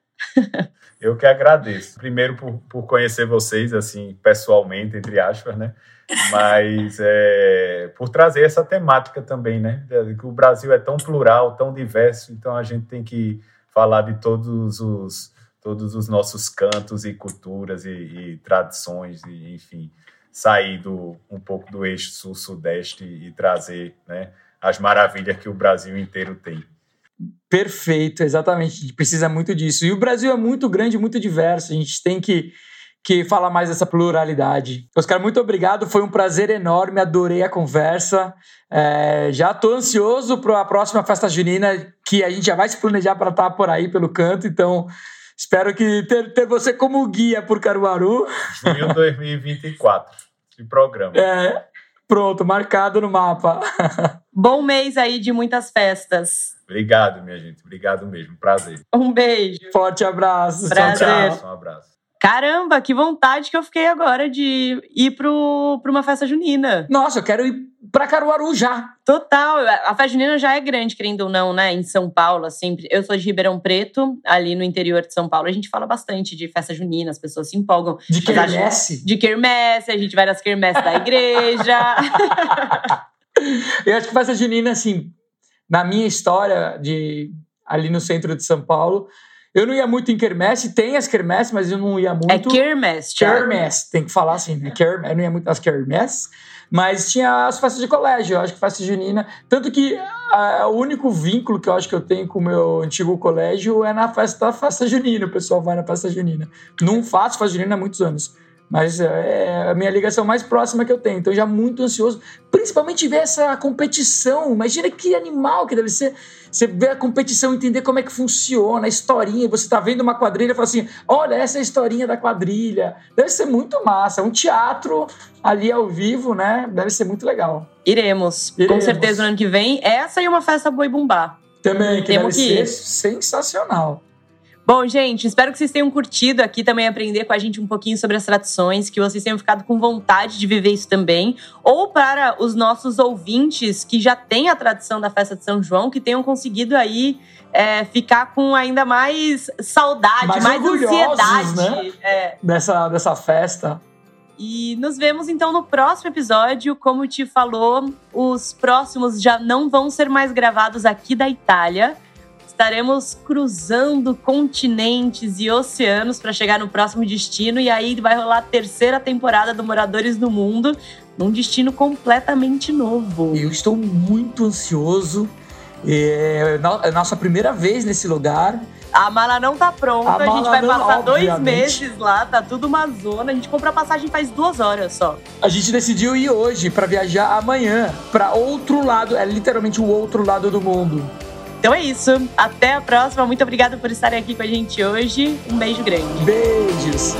Eu que agradeço. Primeiro por, por conhecer vocês, assim, pessoalmente, entre aspas, né? Mas é, por trazer essa temática também, né? Que o Brasil é tão plural, tão diverso, então a gente tem que falar de todos os todos os nossos cantos e culturas e, e tradições, e, enfim, sair do, um pouco do eixo sul-sudeste e trazer né, as maravilhas que o Brasil inteiro tem. Perfeito, exatamente. A gente precisa muito disso. E o Brasil é muito grande, muito diverso. A gente tem que, que falar mais dessa pluralidade. Oscar, muito obrigado. Foi um prazer enorme. Adorei a conversa. É, já estou ansioso para a próxima festa junina, que a gente já vai se planejar para estar por aí pelo canto. Então, Espero que ter, ter você como guia por Caruaru. Junho 2024, de programa. É, pronto, marcado no mapa. Bom mês aí de muitas festas. Obrigado, minha gente. Obrigado mesmo. Prazer. Um beijo. Forte abraço. Prazer. Tchau, tchau. Um abraço. Caramba, que vontade que eu fiquei agora de ir pro, pra uma festa junina. Nossa, eu quero ir pra Caruaru já. Total. A festa junina já é grande, querendo ou não, né? Em São Paulo, assim. Eu sou de Ribeirão Preto, ali no interior de São Paulo. A gente fala bastante de festa junina, as pessoas se empolgam. De quermesse? De quermesse, a gente vai nas quermesses da igreja. eu acho que festa junina, assim, na minha história de ali no centro de São Paulo eu não ia muito em quermesse, tem as quermesse, mas eu não ia muito. É quermesse, Quermesse, tem que falar assim, né? Quermesse, eu não ia muito nas quermesse, mas tinha as festas de colégio, eu acho que festa junina. Tanto que a, o único vínculo que eu acho que eu tenho com o meu antigo colégio é na festa da festa junina. O pessoal vai na festa junina. Não faço festa junina há muitos anos. Mas é, é a minha ligação mais próxima que eu tenho. Então, já muito ansioso, principalmente ver essa competição. Imagina que animal que deve ser. Você ver a competição, entender como é que funciona, a historinha. Você tá vendo uma quadrilha e fala assim: olha, essa é a historinha da quadrilha. Deve ser muito massa. Um teatro ali ao vivo, né? Deve ser muito legal. Iremos. Iremos. Com certeza no ano que vem. Essa e uma festa boi bumbá. Também, que Temos deve que ser sensacional. Bom, gente, espero que vocês tenham curtido aqui também aprender com a gente um pouquinho sobre as tradições, que vocês tenham ficado com vontade de viver isso também. Ou para os nossos ouvintes que já têm a tradição da festa de São João, que tenham conseguido aí é, ficar com ainda mais saudade, mais, mais ansiedade né? é. dessa, dessa festa. E nos vemos então no próximo episódio. Como te falou, os próximos já não vão ser mais gravados aqui da Itália Estaremos cruzando continentes e oceanos para chegar no próximo destino. E aí vai rolar a terceira temporada do Moradores do Mundo, num destino completamente novo. Eu estou muito ansioso. É, é, é nossa primeira vez nesse lugar. A mala não tá pronta, a, a gente vai não, passar obviamente. dois meses lá, tá tudo uma zona. A gente comprou a passagem faz duas horas só. A gente decidiu ir hoje para viajar amanhã para outro lado, é literalmente o outro lado do mundo. Então é isso. Até a próxima. Muito obrigada por estarem aqui com a gente hoje. Um beijo grande. Beijos.